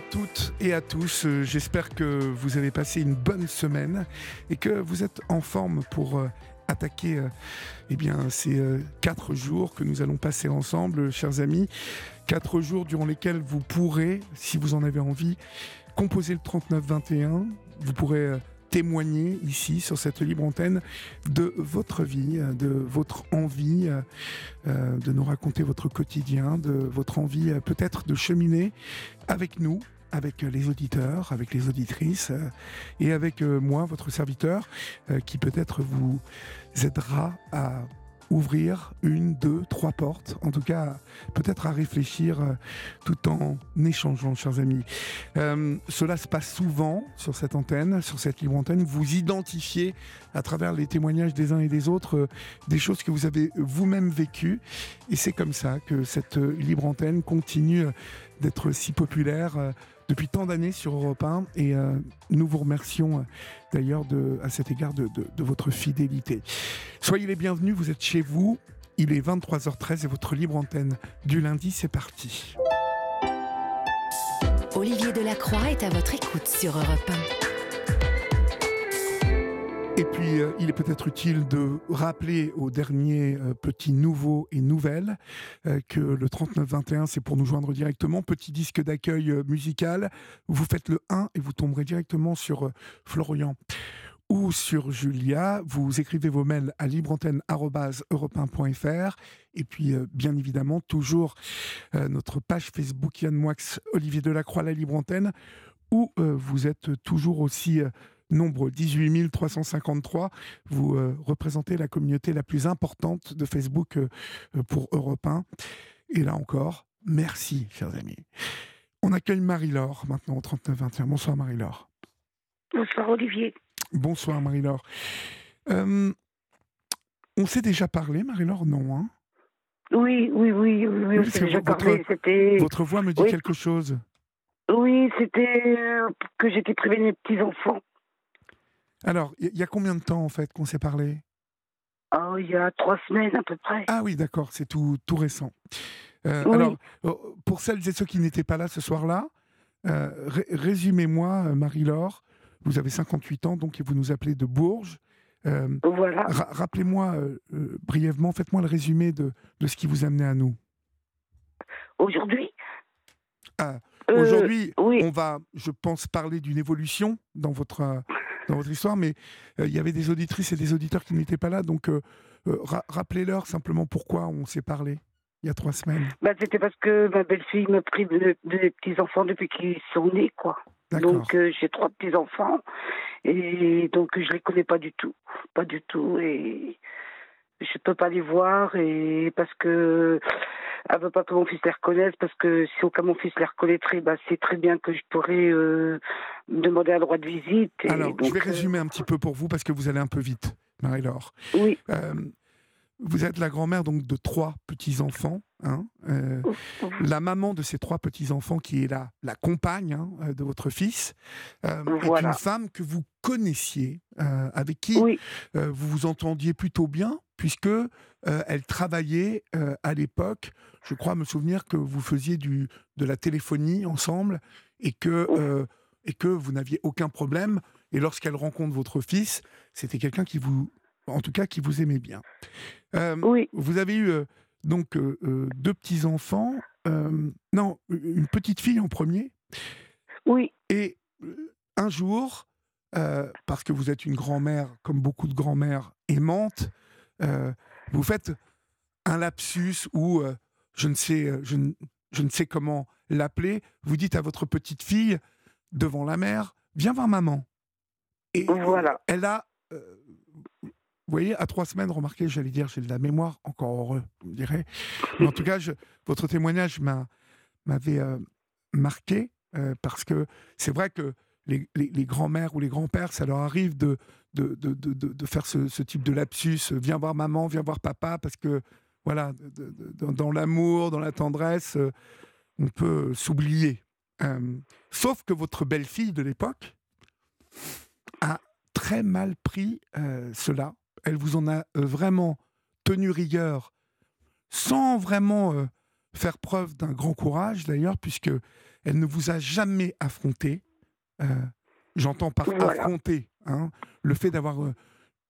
Toutes et à tous. Euh, J'espère que vous avez passé une bonne semaine et que vous êtes en forme pour euh, attaquer euh, eh bien, ces quatre jours que nous allons passer ensemble, chers amis. Quatre jours durant lesquels vous pourrez, si vous en avez envie, composer le 3921. Vous pourrez témoigner ici sur cette libre antenne de votre vie, de votre envie de nous raconter votre quotidien, de votre envie peut-être de cheminer avec nous, avec euh, les auditeurs, avec les auditrices euh, et avec euh, moi, votre serviteur, qui peut-être vous aidera à ouvrir une, deux, trois portes, en tout cas peut-être à réfléchir tout en échangeant, chers amis. Cela se passe souvent sur cette antenne, sur cette libre antenne. Vous identifiez à travers les témoignages des uns et des autres des choses que vous avez vous-même vécues. Et c'est comme ça que cette libre antenne continue d'être si populaire depuis tant d'années sur Europe 1. Et euh, nous vous remercions euh, d'ailleurs à cet égard de, de- votre fidélité. Soyez les bienvenus, vous êtes chez vous. Il est 23h13 et votre libre antenne du lundi, c'est parti. Olivier Delacroix est à votre écoute sur Europe Et puis, euh, il est peut-être utile de rappeler aux derniers euh, petits nouveaux et nouvelles euh, que le 3921, c'est pour nous joindre directement. Petit disque d'accueil musical. Vous faites le 1 et vous tomberez directement sur Florian ou sur Julia. Vous écrivez vos mails à libreantenne.europe1.fr. Et puis, bien évidemment, toujours notre page Facebook Yann Moix, Olivier Delacroix, la Libre Antenne, où vous êtes toujours aussi nombreux, 18 353. Vous euh, représentez la communauté la plus importante de Facebook euh, euh, pour Europe 1. Et là encore, merci, chers amis. On accueille Marie-Laure maintenant au 3921. Bonsoir Marie-Laure. Bonsoir Olivier. Bonsoir Marie-Laure. Euh, on s'est déjà parlé, Marie-Laure Non, hein? Oui, oui, oui, oui, oui, Oui, on déjà votre- parlé. Votre voix me dit Oui. quelque chose. oui, c'était que j'étais privée de mes petits enfants. Alors, il y, y a combien de temps en fait qu'on s'est parlé? Oh, il y a trois semaines à peu près. Ah oui, d'accord, c'est tout, tout récent. Euh, Oui. Alors, euh, pour celles et ceux qui n'étaient pas là ce soir-là, euh, ré- résumez-moi, Marie-Laure, vous avez 58 ans, donc et vous nous appelez de Bourges. Euh, Voilà. ra- Rappelez-moi brièvement, faites-moi le résumé de, de ce qui vous amenait à nous. Aujourd'hui? Ah, Aujourd'hui, oui. on va, je pense, parler d'une évolution dans votre, dans votre histoire, mais euh, il y avait des auditrices et des auditeurs qui n'étaient pas là, donc euh, euh, ra- rappelez-leur simplement pourquoi on s'est parlé il y a trois semaines. Bah, c'était parce que ma belle-fille me prive de, de mes petits enfants depuis qu'ils sont nés, quoi. Donc euh, j'ai trois petits enfants et donc je les connais pas du tout, pas du tout et je peux pas les voir et parce que elle veut pas que mon fils les reconnaisse parce que si au cas mon fils les reconnaîtrait, bah c'est très bien que je pourrais euh, demander un droit de visite. Et Alors, je donc, vais euh, résumer un petit peu pour vous parce que vous allez un peu vite, Marie-Laure. oui, Euh, vous êtes la grand-mère donc de trois petits-enfants. hein, euh, la maman de ces trois petits-enfants, qui est la, la compagne hein, de votre fils, euh, est une femme que vous connaissiez, euh, avec qui oui, vous vous entendiez plutôt bien, puisque elle travaillait à l'époque. Je crois me souvenir que vous faisiez du, de la téléphonie ensemble et que, euh, et que vous n'aviez aucun problème. Et lorsqu'elle rencontre votre fils, c'était quelqu'un qui vous, en tout cas, qui vous aimait bien. Euh, oui, vous avez eu euh, donc deux petits enfants, non, une petite fille en premier, oui, et un jour, euh, parce que vous êtes une grand-mère, comme beaucoup de grand-mères aimantes, euh, vous faites un lapsus euh, je ne sais, euh, je, ne- je ne sais comment l'appeler. Vous dites à votre petite fille devant la mère, viens voir maman. Et Voilà. elle a, euh, vous voyez, à trois semaines, remarquez, j'allais dire, j'ai de la mémoire, encore heureux, vous me direz. Mais en tout cas, votre témoignage m'avait euh, marqué euh, parce que c'est vrai que les, grands-mères ou les grands-pères, ça leur arrive de, de, de, de faire ce, type de lapsus. Viens voir maman, viens voir papa, parce que, voilà, dans l'amour, dans la tendresse, euh, on peut s'oublier. sauf que votre belle-fille de l'époque a très mal pris cela elle vous en a euh, vraiment tenu rigueur, sans vraiment euh, faire preuve d'un grand courage d'ailleurs, puisque elle ne vous a jamais affronté. Euh, j'entends par affronter hein, le fait d'avoir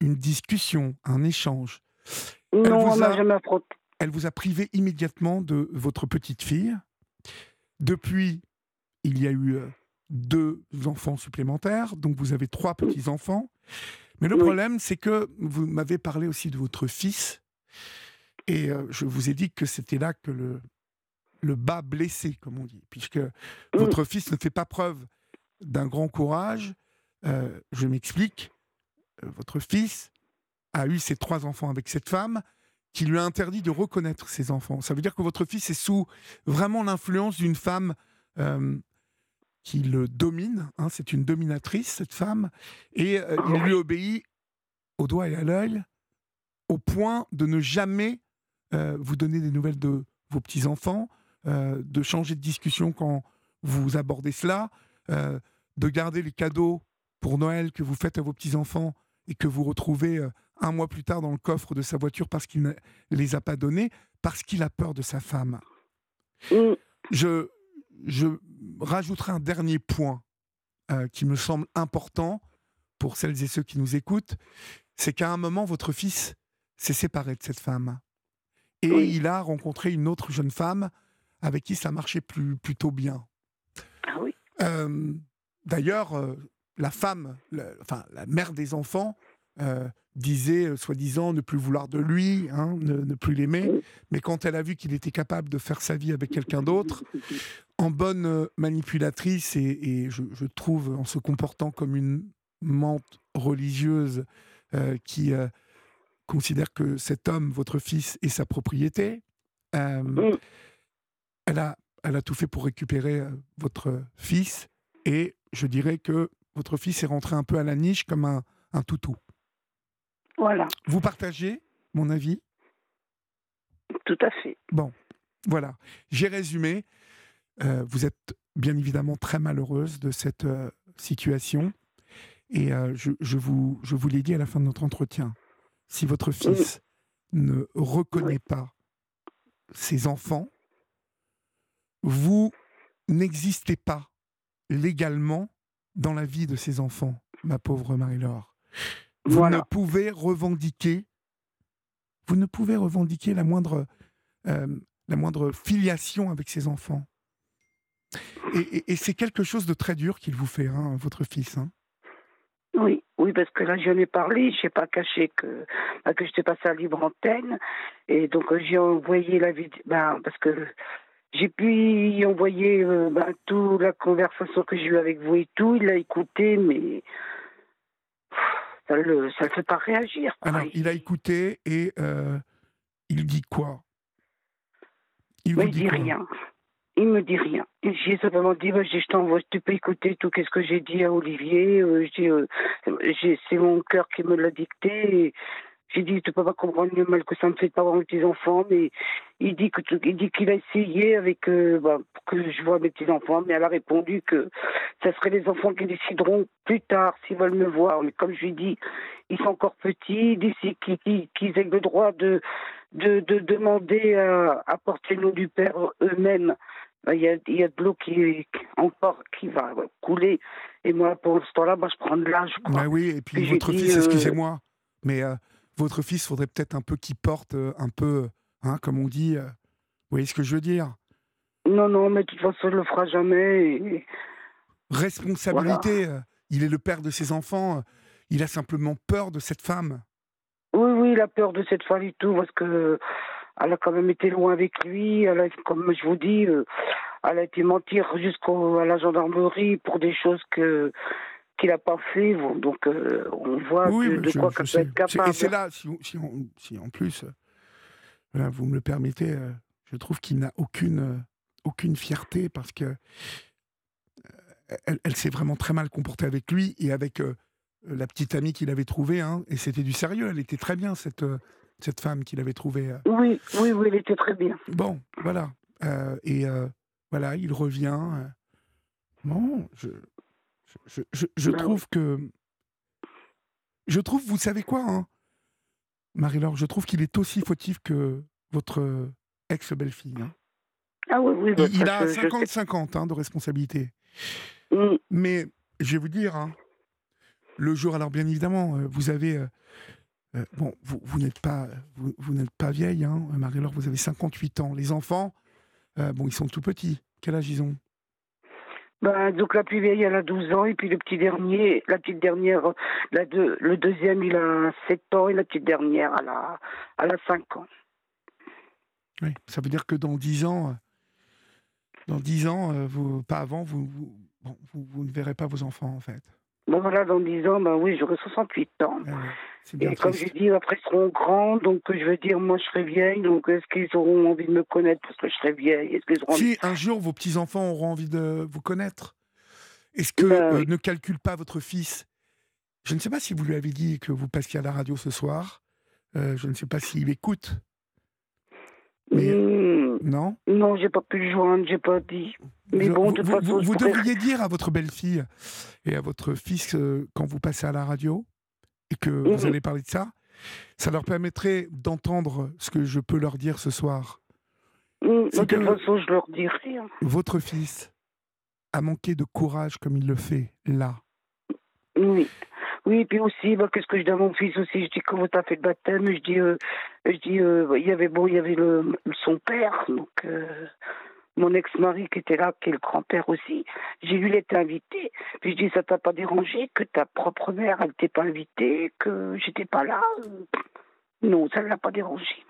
une discussion, un échange. Non, elle vous, a, jamais elle vous a privé immédiatement de votre petite fille. Depuis, il y a eu deux enfants supplémentaires, donc vous avez trois petits-enfants. Mais le problème, c'est que vous m'avez parlé aussi de votre fils, et euh, je vous ai dit que c'était là que le, le bas blessé, comme on dit, puisque votre fils ne fait pas preuve d'un grand courage. Euh, je m'explique. Euh, votre fils a eu ses trois enfants avec cette femme qui lui a interdit de reconnaître ses enfants. Ça veut dire que votre fils est sous vraiment l'influence d'une femme qui le domine. Hein, c'est une dominatrice, cette femme. Et euh, il lui obéit au doigt et à l'œil, au point de ne jamais euh, vous donner des nouvelles de vos petits-enfants, euh, de changer de discussion quand vous abordez cela, de garder les cadeaux pour Noël que vous faites à vos petits-enfants et que vous retrouvez un mois plus tard dans le coffre de sa voiture parce qu'il ne les a pas donnés, parce qu'il a peur de sa femme. Mm. Je, je rajouterai un dernier point euh, qui me semble important pour celles et ceux qui nous écoutent, c'est qu'à un moment, votre fils s'est séparé de cette femme. Et il a rencontré une autre jeune femme avec qui ça marchait plus, plutôt bien. Ah oui. Euh, d'ailleurs, euh, la femme, enfin la mère des enfants, disait, euh, soi-disant, ne plus vouloir de lui, hein, ne, plus l'aimer. Mais quand elle a vu qu'il était capable de faire sa vie avec quelqu'un d'autre, en bonne euh, manipulatrice et, je, trouve en se comportant comme une mente religieuse euh, qui considère que cet homme, votre fils, est sa propriété, elle, a, elle a tout fait pour récupérer votre fils et je dirais que votre fils est rentré un peu à la niche comme un, un toutou. Voilà. Vous partagez mon avis? Tout à fait. Bon, voilà. J'ai résumé. Euh, vous êtes bien évidemment très malheureuse de cette euh, situation. Et euh, je, vous, je vous l'ai dit à la fin de notre entretien. Si votre fils ne reconnaît pas ses enfants, vous n'existez pas légalement dans la vie de ses enfants, ma pauvre Marie-Laure. Vous ne pouvez revendiquer, vous ne pouvez revendiquer la moindre, euh, la moindre filiation avec ses enfants. Et, c'est quelque chose de très dur qu'il vous fait, hein, votre fils. Hein. Oui, oui, parce que là, j'en ai parlé, je n'ai pas caché que, bah, que j'étais passé à libre antenne. Et donc, euh, j'ai envoyé la vidéo, bah, parce que j'ai pu y envoyer euh, bah, toute la conversation que j'ai eue avec vous et tout. Il l'a écouté, mais ça ne le, fait pas réagir. Alors, il a écouté et euh, il dit quoi? Il ne dit, rien. Il me dit rien. J'ai simplement dit, bah, je t'envoie, tu peux écouter tout ce que j'ai dit à Olivier? Euh, euh, c'est mon cœur qui me l'a dicté. Et j'ai dit, tu peux pas comprendre le mal que ça me fait de pas voir mes petits-enfants, mais il dit que il dit qu'il a essayé avec euh, bah, pour que je vois mes petits-enfants, mais elle a répondu que ce serait les enfants qui décideront plus tard s'ils veulent me voir. Mais comme je lui dis, ils sont encore petits, d'ici qu'ils aient le droit de, de, de demander à, à, porter le nom du Père eux-mêmes. Bah, il y, a, il y a de l'eau qui encore qui va couler. Et moi, pour ce temps-là, bah, je prends de l'âge. Bah oui, et puis, votre fils, euh, excusez-moi, mais euh, votre fils, faudrait peut-être un peu qu'il porte euh, un peu, hein, comme on dit. Euh, vous voyez ce que je veux dire? Non, non, mais de toute façon, il ne le fera jamais. Responsabilité. Euh, il est le père de ses enfants. Il a simplement peur de cette femme. Oui, oui, il a peur de cette femme et tout, parce que elle a quand même été loin avec lui. Elle a, comme je vous dis, elle a été mentir jusqu'à la gendarmerie pour des choses que qu'il n'a pas fait. Donc, euh, on voit de, quoi qu'il peut être capable. Et c'est là, si, si, en plus, voilà, vous me le permettez, je trouve qu'il n'a aucune, aucune fierté parce que elle, s'est vraiment très mal comportée avec lui et avec la petite amie qu'il avait trouvée. Hein, et c'était du sérieux. Elle était très bien, cette, cette femme qu'il avait trouvée. Oui, oui, oui, elle était très bien. Bon, voilà. et voilà, il revient. Bon, je, je, je, bah trouve que. Je trouve, vous savez quoi, hein, Marie-Laure, je trouve qu'il est aussi fautif que votre ex-belle-fille. Hein. Ah oui, oui. Bah, il, a 50-50 hein, de responsabilité. Mm. Mais je vais vous dire, hein, le jour, alors bien évidemment, euh, vous avez. Euh, euh, bon, vous, vous n'êtes pas, vous, vous n'êtes pas vieille, hein, Marie-Laure, vous avez 58 ans. Les enfants, bon, ils sont tout petits. Quel âge ils ont? Ben, donc la plus vieille, elle a 12 ans, et puis le petit dernier, la petite dernière, la deux, le deuxième, il a 7 ans, et la petite dernière, elle a, elle a 5 ans. Oui, ça veut dire que dans 10 ans, dans 10 ans, euh, vous, pas avant, vous, vous ne verrez pas vos enfants, en fait. Bon, voilà, dans 10 ans, ben oui, j'aurai 68 ans. Ah et comme je dis, après, ils seront grands, donc je veux dire, moi, je serai vieille, donc est-ce qu'ils auront envie de me connaître parce que je serai vieille? Est-ce qu'ils auront Si un jour vos petits-enfants auront envie de vous connaître, est-ce que ben euh, ne calcule pas votre fils? Je ne sais pas si vous lui avez dit que vous passiez à la radio ce soir. Euh, je ne sais pas s'il écoute. Mais... Hmm. Non Non, j'ai pas pu le joindre, j'ai pas dit. Mais bon, de vous, façon, vous, devriez dire à votre belle-fille et à votre fils euh, quand vous passez à la radio et que vous mhm. allez parler de ça, ça leur permettrait d'entendre ce que je peux leur dire ce soir. Mhm, de toute façon, je leur dirai. Votre fils a manqué de courage comme il le fait là. Oui. Oui, puis aussi, bah, qu'est-ce que je dis à mon fils aussi? Je dis comment t'as fait le baptême? Je dis, euh, je dis, euh, il y avait bon, il y avait le, son père, donc mon ex-mari qui était là, qui est le grand-père aussi, j'ai lui été invité. Puis je dis, ça t'a pas dérangé que ta propre mère, elle t'ait pas invitée, que j'étais pas là? Non, ça ne l'a pas dérangé.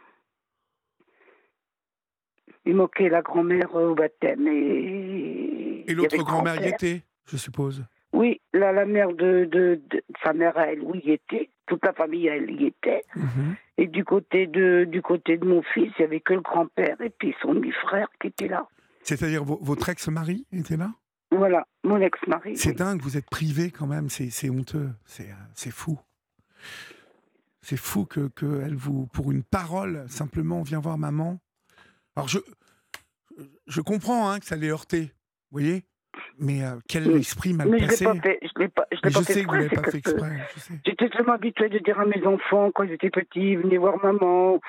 Il moquait la grand-mère au baptême et. Et l'autre grand-mère y était, je suppose? Oui, là, la mère de, de, sa mère, elle, oui, y était. Toute la famille, elle y était. Mhm. Et du côté de, du côté de mon fils, il n'y avait que le grand-père et puis son demi-frère qui était là. C'est-à-dire votre ex-mari était là? Voilà, mon ex-mari. C'est dingue, vous êtes privé quand même, c'est honteux, c'est fou. C'est fou que, que, elle vous, pour une parole, simplement, vient voir maman. Alors je, je comprends hein, que ça l'ait heurté, vous voyez? Mais euh, quel esprit mal mais placé. Je l'ai pas fait, je l'ai pas, je, pas sais que vous l'avez pas fait exprès. J'étais tellement habituée de dire à mes enfants quand ils étaient petits, venez voir maman.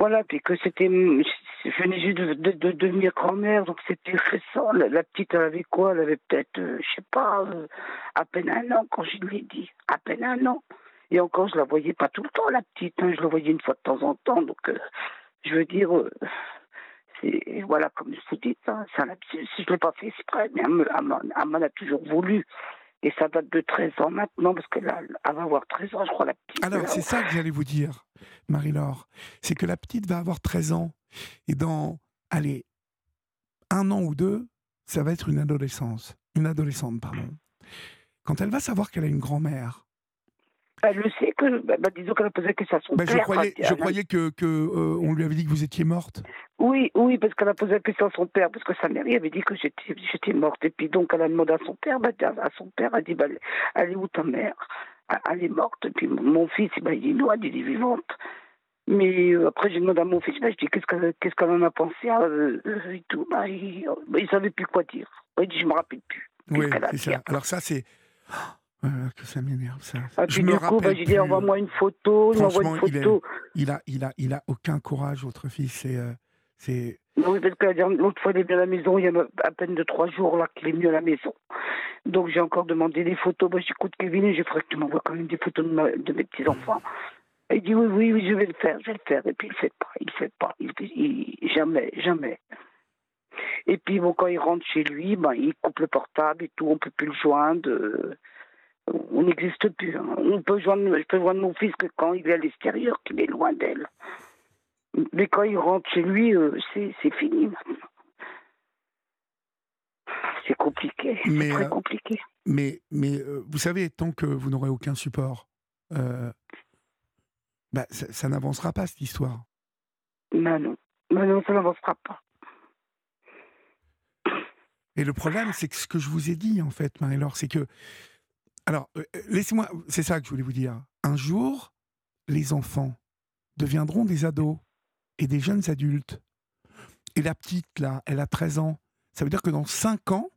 Voilà, puis que c'était. Je venais juste de, devenir grand-mère, donc c'était récent. La, petite, elle avait quoi? Elle avait peut-être, euh, je sais pas, euh, à peine un an quand je lui ai dit. À peine un an. Et encore, je la voyais pas tout le temps, la petite. Hein, je la voyais une fois de temps en temps. Donc, euh, je veux dire, c'est voilà, comme je vous dis, ça, si je ne l'ai pas fait exprès, mais elle m'en a toujours voulu. Et ça date de 13 ans maintenant, parce qu'elle va avoir 13 ans, je crois, la petite. Alors, c'est ça que j'allais vous dire, Marie-Laure. C'est que la petite va avoir 13 ans. Et dans, allez, un an ou deux, ça va être une adolescence. Une adolescente, pardon. Quand elle va savoir qu'elle a une grand-mère, elle le sait que, bah, bah, disons qu'elle a posé la question à son bah, père. Je croyais, je croyais que, que euh, on lui avait dit que vous étiez morte. Oui, oui, parce qu'elle a posé la question à son père, parce que sa mère avait dit que j'étais, j'étais morte. Et puis donc elle a demandé à son père, bah, à son père, elle a dit, bah, elle est où ta mère? Elle est morte. Et puis mon fils, bah, il dit non, elle est vivante. Mais euh, après, j'ai demandé à mon fils, bah, je dis qu'est-ce qu'elle, en a pensé? Euh, et tout. Bah, il, ne savait plus quoi dire. Il dit, je me rappelle plus. Oui, c'est ça. Alors ça, c'est que ça m'énerve, ça. Ah, je me coup, bah, j'ai dit, envoie-moi une photo, il m'envoie une photo. Il, a, il, a, il a aucun courage, votre fils. C'est, euh, c'est... Oui, parce que l'autre fois, il est venu à la maison, il y a à peine de trois jours là qu'il est venu à la maison. Donc j'ai encore demandé des photos. Bah, j'écoute Kevin, je ferai que tu m'envoies quand même des photos de, de mes petits-enfants. Il dit oui, oui, oui, je vais le faire, je vais le faire. Et puis il ne fait pas, il ne fait pas. Il, jamais, jamais. Et puis bon, quand il rentre chez lui, ben, il coupe le portable et tout, on ne peut plus le joindre. On n'existe plus. Hein. On peut joindre, je peux joindre mon fils que quand il est à l'extérieur, qu'il est loin d'elle. Mais quand il rentre chez lui, euh, c'est fini maintenant. c'est compliqué. C'est très euh, compliqué. Mais, mais euh, vous savez, tant que vous n'aurez aucun support, bah, ça, ça n'avancera pas cette histoire. Mais non. Mais non, ça n'avancera pas. Et le problème, c'est que ce que je vous ai dit, en fait, Marie-Laure, c'est que. Alors, euh, laissez-moi. C'est ça que je voulais vous dire. Un jour, les enfants deviendront des ados et des jeunes adultes. Et la petite, là, elle a 13 ans. Ça veut dire que dans 5 ans,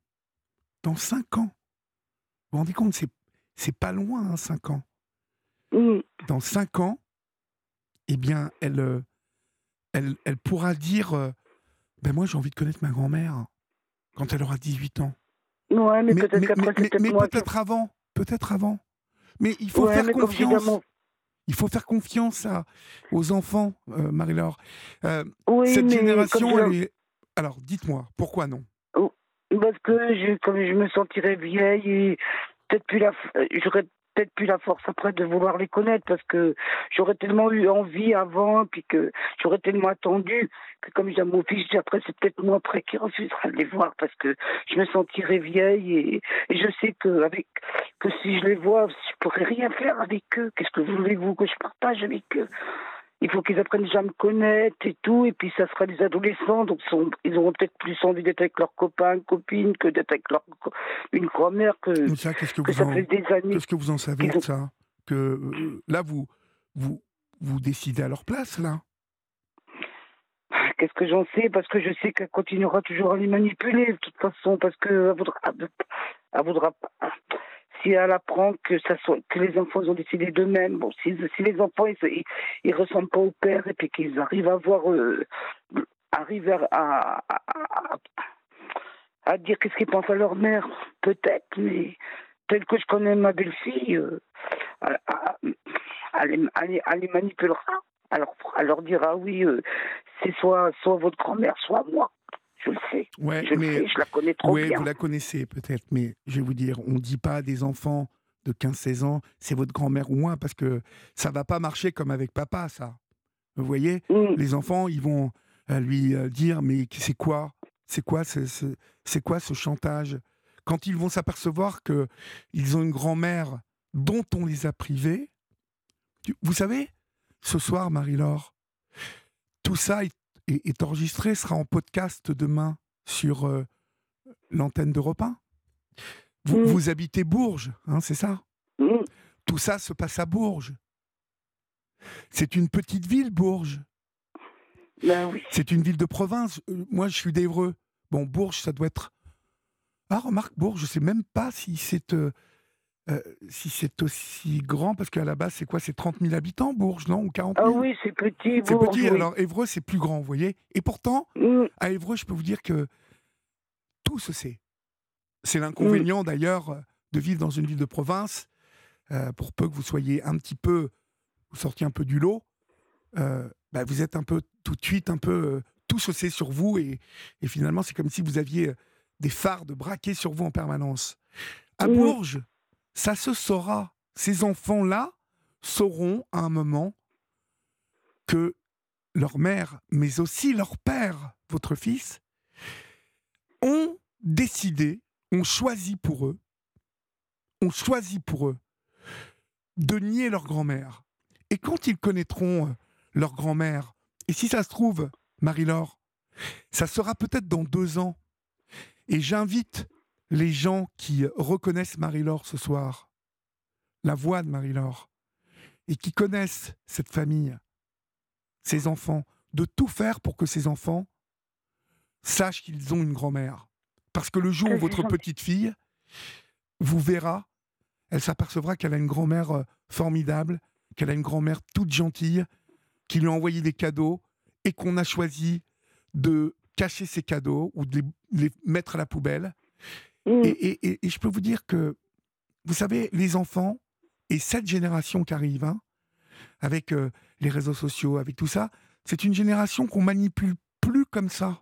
dans 5 ans, vous vous rendez compte, c'est, pas loin, hein, 5 ans. Dans 5 ans, eh bien, elle, euh, elle, elle pourra dire euh, Ben, moi, j'ai envie de connaître ma grand-mère quand elle aura 18 ans. Ouais, mais, Mais, peut-être peut-être mais moi qui- peut-être avant, peut-être avant. Mais il faut Ouais, faire confiance. Il faut faire confiance à, aux enfants, euh, Marie-Laure. Euh, Oui, cette génération, elle est... Alors, dites-moi, pourquoi non? Parce que je, comme je me sentirais vieille et peut-être plus la, f- j'aurais peut-être plus la force après de vouloir les connaître parce que j'aurais tellement eu envie avant puis que j'aurais tellement attendu que comme à mon fils, après c'est peut-être moi après qui refusera de les voir parce que je me sentirais vieille et, et je sais que avec que si je les vois, je pourrais rien faire avec eux. Qu'est-ce que voulez-vous que je partage avec eux? Il faut qu'ils apprennent déjà à me connaître et tout, et puis ça sera des adolescents, donc sont- ils auront peut-être plus envie d'être avec leurs copains, copines, que d'être avec leur, une grand-mère, que, Mais ça, qu'est-ce que que vous ça en, fait des années. qu'est-ce que vous en savez de ça? Que euh, là, vous, vous, vous décidez à leur place, là? Qu'est-ce que j'en sais? Parce que je sais qu'elle continuera toujours à les manipuler, de toute façon, parce qu'elle voudra, elle voudra pas. Si elle apprend que, ça soit, que les enfants ont décidé d'eux-mêmes, bon, si, les enfants ils, ils ressemblent pas au père et puis qu'ils arrivent à voir, euh, arrivent à, à, dire qu'est-ce qu'ils pensent à leur mère, peut-être, mais tel que je connais ma belle-fille, euh, elle, les- manipulera. Alors, elle leur dira oui, euh, c'est soit, soit votre grand-mère, soit moi. Je le sais. Ouais, Je le mais sais, je la connais trop ouais, bien. vous la connaissez peut-être, mais je vais vous dire, on ne dit pas à des enfants de 15-16 ans, c'est votre grand-mère ou moi, parce que ça va pas marcher comme avec papa, ça. Vous voyez Mm. les enfants, ils vont euh, lui euh, dire mais c'est quoi C'est quoi ce, ce- c'est quoi ce chantage? Quand ils vont s'apercevoir que ils ont une grand-mère dont on les a privés, vous savez, ce soir, Marie-Laure, tout ça est, est- est enregistré, sera en podcast demain sur euh, l'antenne d'Europe 1. Vous, Mm. vous habitez Bourges, hein, c'est ça? Mm. Tout ça se passe à Bourges. C'est une petite ville, Bourges. Ben oui. C'est une ville de province. Euh, Moi, je suis d'Evreux. Bon, Bourges, ça doit être. Ah, remarque, Bourges, je sais même pas si c'est euh, euh, si c'est aussi grand, parce qu'à la base, c'est quoi? C'est 30 000 habitants, Bourges, non? Ou 40 Ah 000 oui, c'est petit. C'est petit. oui. Alors, Évreux, c'est plus grand, vous voyez? Et pourtant, Mm. à Évreux, je peux vous dire que tout se sait. C'est l'inconvénient, d'ailleurs, de vivre dans une ville de province, euh, pour peu que vous soyez un petit peu, vous sortiez un peu du lot, euh, bah, vous êtes un peu tout de suite un peu tout se sait sur vous et, et finalement c'est comme si vous aviez des phares de braqués sur vous en permanence. À Mhm. Bourges, ça se saura. Ces enfants-là sauront à un moment que leur mère, mais aussi leur père, votre fils, ont décidé, ont choisi pour eux, ont choisi pour eux de nier leur grand-mère. Et quand ils connaîtront euh, leur grand-mère, et si ça se trouve, Marie-Laure, ça sera peut-être dans deux ans, et j'invite les gens qui reconnaissent Marie-Laure ce soir, la voix de Marie-Laure, et qui connaissent cette famille, ces enfants, de tout faire pour que ces enfants sachent qu'ils ont une grand-mère. Parce que le jour où votre petite fille vous verra, elle s'apercevra qu'elle a une grand-mère euh, formidable, qu'elle a une grand-mère toute gentille, qui lui a envoyé des cadeaux et qu'on a choisi de cacher ces cadeaux ou de les, les mettre à la poubelle. Mm. Et, et- et- et je peux vous dire que, vous savez, les enfants et cette génération qui arrive, hein, avec euh, les réseaux sociaux, avec tout ça, c'est une génération qu'on manipule plus comme ça.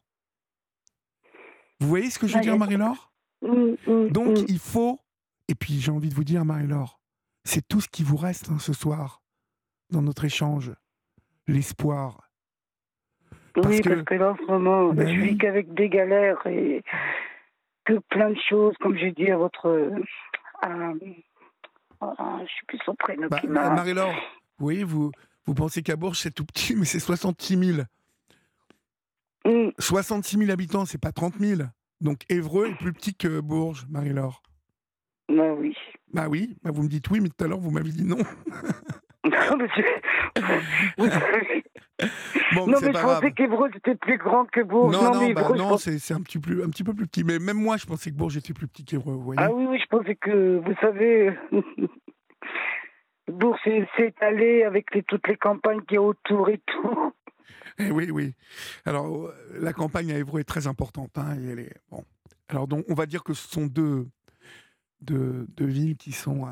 Vous voyez ce que je veux Ouais, dire. Marie-Laure? Mm, mm, Donc, il faut, et puis j'ai envie de vous dire, Marie-Laure, c'est tout ce qui vous reste hein, ce soir dans notre échange, l'espoir. oui, que- parce que là, en ce moment, Ben je oui. vis qu'avec des galères et que plein de choses, comme j'ai dit à votre. À, je suis plus son prénom. Bah, Marie-Laure, oui, vous, vous pensez qu'à Bourges, c'est tout petit, mais c'est 66 000. 66 000 habitants, c'est pas 30 000. Donc Évreux est plus petit que Bourges, Marie-Laure. Bah oui. Bah oui, bah vous me dites oui, mais tout à l'heure vous m'avez dit non. non, mais bon, non, mais je pensais qu'Évreux était plus grand que Bourges. Non, non, bah non c'est un, petit plus, un petit peu plus petit. Mais même moi, je pensais que Bourges était plus petit qu'Évreux. Ah oui, oui, je pensais que, vous savez, Bourges s'est étalé avec les, toutes les campagnes qui y a autour et tout. Eh oui, oui. Alors, euh, la campagne à Évreux est très importante. Hein, et elle est, bon. Alors, donc, on va dire que ce sont deux, deux, villes qui sont, euh,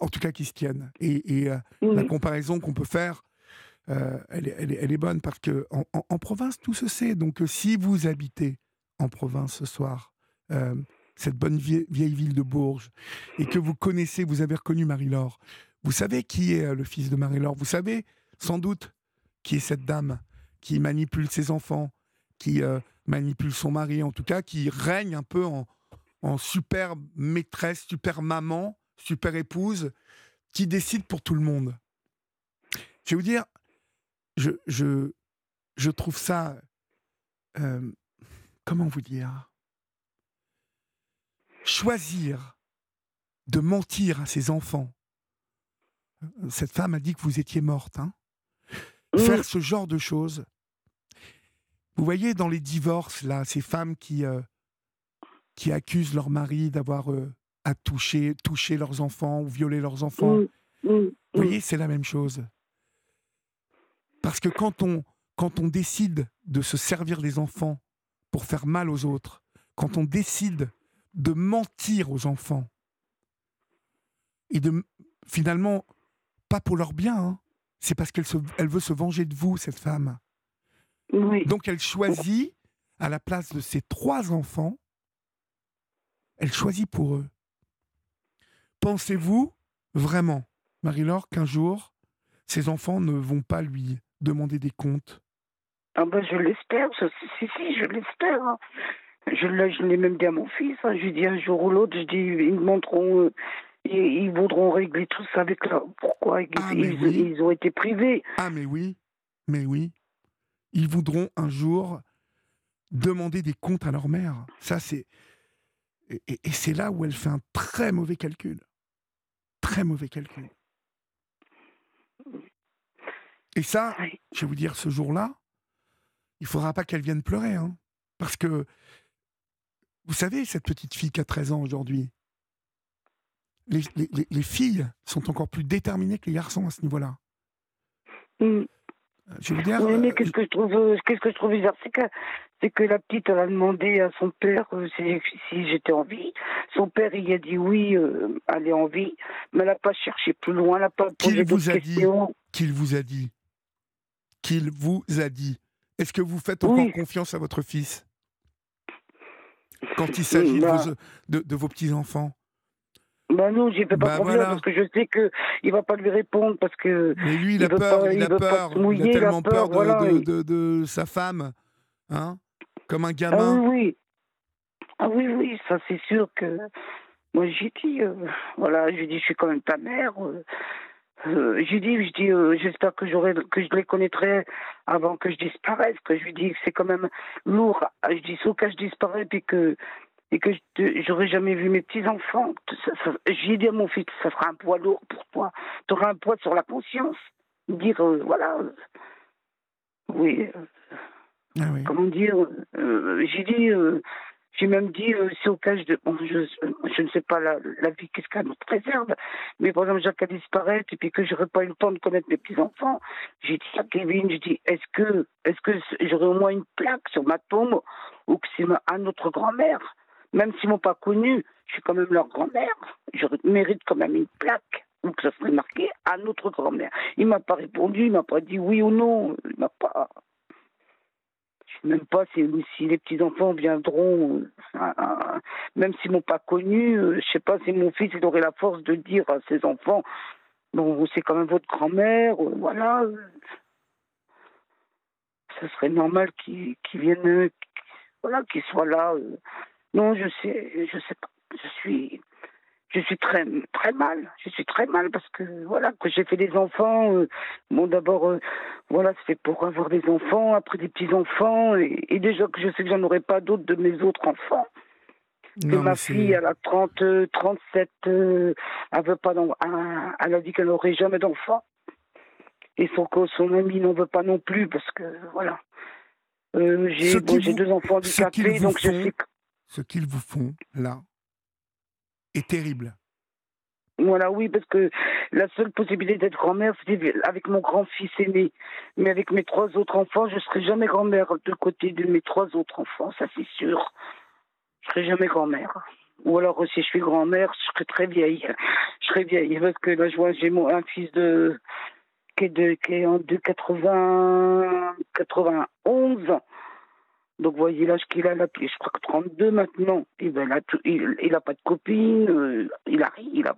en tout cas, qui se tiennent. Et, euh, la comparaison qu'on peut faire, elle, est, elle, est, bonne parce que en, province, tout se sait. Donc, si vous habitez en province ce soir, cette bonne vieille, vieille, ville de Bourges, et que vous connaissez, vous avez reconnu Marie-Laure, vous savez qui est le fils de Marie-Laure, vous savez sans doute qui est cette dame qui manipule ses enfants, qui euh, manipule son mari, en tout cas, qui règne un peu en, super maîtresse, super maman, super épouse, qui décide pour tout le monde. Je vais vous dire, je, je, je trouve ça. Euh, comment vous dire? Choisir de mentir à ses enfants. Cette femme a dit que vous étiez morte. Hein faire mmh. ce genre de choses. Vous voyez dans les divorces, là, ces femmes qui, euh, qui accusent leur mari d'avoir euh, à toucher, toucher leurs enfants ou violer leurs enfants. Mmh. Mmh. Vous voyez, c'est la même chose. Parce que quand on, quand on décide de se servir des enfants pour faire mal aux autres, quand on décide de mentir aux enfants, et de finalement, pas pour leur bien, hein, c'est parce qu'elle elle veut se venger de vous, cette femme. Donc elle choisit, à la place de ses trois enfants, elle choisit pour eux. Pensez-vous vraiment, Marie-Laure, qu'un jour, ses enfants ne vont pas lui demander des comptes? Ah ben, Je l'espère, si, si, je l'espère. Hein. Je, je l'ai même dit à mon fils, hein. je lui dis un jour ou l'autre, je dis, ils me montreront... Euh, ils, voudront régler tout ça avec leur... Pourquoi ah, ils, ont été privés Ah, mais oui, mais oui. Ils voudront un jour demander des comptes à leur mère. Ça, c'est. Et, c'est là où elle fait un très mauvais calcul. Très mauvais calcul. Et ça, je vais vous dire, ce jour-là, il faudra pas qu'elle vienne pleurer. Hein, parce que, vous savez, cette petite fille qui a 13 ans aujourd'hui, les, filles sont encore plus déterminées que les garçons à ce niveau-là. Mm. Euh, je veux dire. Oui, mais qu'est-ce que je trouve, euh, qu'est-ce que je trouve bizarre, c'est que, c'est que la petite, elle a demandé à son père euh, si, j'étais en vie. Son père, il a dit oui, elle est en vie, mais elle n'a pas cherché plus loin, elle n'a pas posé dit Qu'il vous a dit Qu'il vous a dit Est-ce que vous faites encore confiance à votre fils? Quand il s'agit de, bah. de vos petits-enfants? Bah non, j'y fais pas bah parce que je sais que il va pas lui répondre parce que. Mais lui, il, a peur, il, a peur, il a tellement peur, de, de, sa femme, hein, comme un gamin. Ah oui, ah oui, oui, ça c'est sûr que. Moi j'ai dit, euh, voilà, je dis, je suis quand même ta mère. Euh, euh j'ai dit, je dis, euh, j'espère que j'aurai, que je les connaîtrai avant que je disparaisse. Que je lui dis que c'est quand même lourd. Je dis, sauf que je disparais puis que et que j'aurais jamais vu mes petits-enfants. J'ai dit à mon fils, ça sera un poids lourd pour toi. Tu auras un poids sur la conscience. Dire, euh, voilà. Euh, oui, ah oui, Comment dire euh, J'ai dit, j'ai même dit, c'est au cas de. Bon, je, je, ne sais pas la, la vie, qu'est-ce qu'elle nous préserve, mais par exemple, Jacques a disparu, et puis que j'aurais pas eu le temps de connaître mes petits-enfants, j'ai dit à Kevin, je dis, est-ce que, est-ce que j'aurais au moins une plaque sur ma tombe, ou que c'est à notre grand-mère? Même s'ils m'ont pas connu, je suis quand même leur grand-mère. Je mérite quand même une plaque ou que ça serait marqué à notre grand-mère. Il m'a pas répondu, il m'a pas dit oui ou non. Il m'a pas. Je sais même pas si, les petits enfants viendront, euh, même s'ils m'ont pas connu. Euh, je sais pas si mon fils il aurait la force de dire à ses enfants, bon c'est quand même votre grand-mère, euh, voilà. Ce serait normal qu'ils viennent, voilà, qu'ils soient là Non, je sais, je sais pas. Je suis, je suis très, très mal. Je suis très mal parce que voilà, que j'ai fait des enfants. euh, bon, d'abord, euh, voilà, c'est pour avoir des enfants, après des petits enfants, et, et déjà que je sais que j'en aurai pas d'autres de mes autres enfants. Que Non, ma fille, elle a 30, euh, 37, euh, elle veut pas, d'en- elle, elle a dit qu'elle n'aurait jamais d'enfant. Et son, son ami n'en veut pas non plus parce que voilà. Euh, j'ai bon, vous- deux enfants handicapés, donc je sais que ce qu'ils vous font là est terrible. Voilà, oui, parce que la seule possibilité d'être grand-mère, c'était avec mon grand-fils aîné. Mais avec mes trois autres enfants, je ne serai jamais grand-mère de côté de mes trois autres enfants, ça c'est sûr. Je serai jamais grand-mère. Ou alors, si je suis grand-mère, je serai très vieille. Je serai vieille, parce que là, je vois, j'ai un fils de qui est, de, qui est en de 80, 91. Donc, voyez l'âge qu'il a là, je crois que 32 maintenant. Et ben, là, il, il a pas de copine, euh, il a rien, il a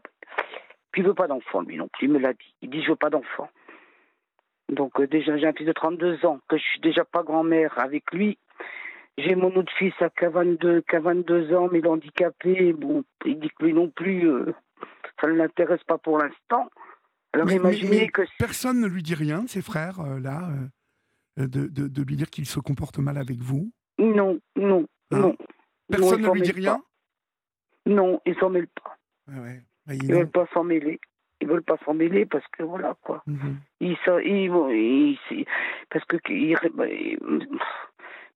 puis il veut pas d'enfant, lui non plus, il me l'a dit. Il dit je veux pas d'enfant. Donc euh, déjà j'ai un fils de 32 ans, que je suis déjà pas grand-mère avec lui. J'ai mon autre fils à qui a 22, qui a 22 ans, mais il est handicapé. Bon, il dit que lui non plus, euh, ça ne l'intéresse pas pour l'instant. Alors Mais- imaginez mais que Personne ne lui dit rien, ses frères, là, de, de- de lui dire qu'il se comporte mal avec vous. non, non, Hein non. Personne ils ne lui dit rien pas. Non, ils s'en mêlent pas. Ouais, ouais. Bah, il Ils est- veulent pas s'en mêler. Ils veulent pas s'en mêler parce que voilà quoi. Mhm. il, sa- il, bon, il- c'est- parce que bah,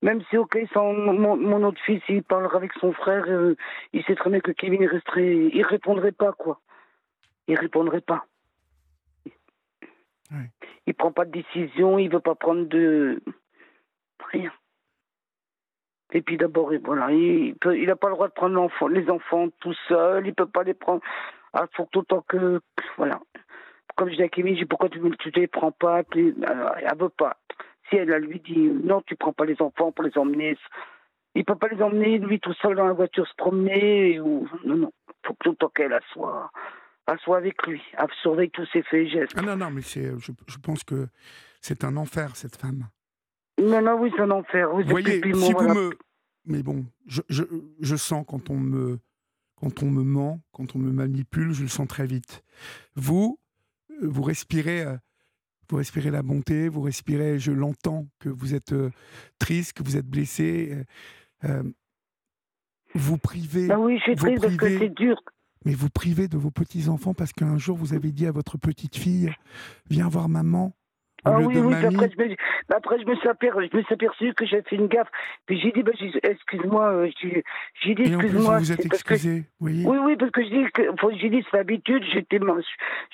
même si ok son, mon, mon autre fils il parlera avec son frère euh, il sait très bien que Kevin resterait il répondrait pas quoi il répondrait pas Ouais. il prend pas de décision il veut pas prendre de rien et puis d'abord il- voilà il peut, il a pas le droit de prendre les enfants tout seul il peut pas les prendre ah, faut que autant que voilà comme je dis à Kémy, je dis pourquoi tu ne les prends pas alors, Elle veut pas. Si elle, elle lui dit non, tu prends pas les enfants pour les emmener. Il peut pas les emmener, lui, tout seul dans la voiture se promener. Ou... Non, non. faut que tout temps qu'elle elle soit, soit avec lui. Elle surveille tous ses faits et gestes. Ah non, non, mais je, je pense que c'est un enfer, cette femme. Non, non, oui, c'est un enfer. Oui, Vous voyez, si vous voilà. me... Mais bon, je, je, je sens quand on, me, quand on me ment, quand on me manipule, je le sens très vite. Vous, euh, vous respirez... euh, Vous respirez la bonté, vous respirez, je l'entends, que vous êtes euh, triste, que vous êtes blessé. euh, vous privez, Ah oui, je suis vous triste parce que c'est dur. Mais vous privez de vos petits-enfants parce qu'un jour vous avez dit à votre petite fille, viens voir maman, Ah oui, oui, puis après, je me, après, je me suis aperçu, je me suis aperçu que j'avais fait une gaffe. Puis j'ai dit, bah, j'ai- excuse-moi, euh, j'ai j'ai dit, excuse-moi. vous êtes excusé, voyez Oui, oui, parce que je dis que faut- j'ai dit c'est l'habitude. J'étais,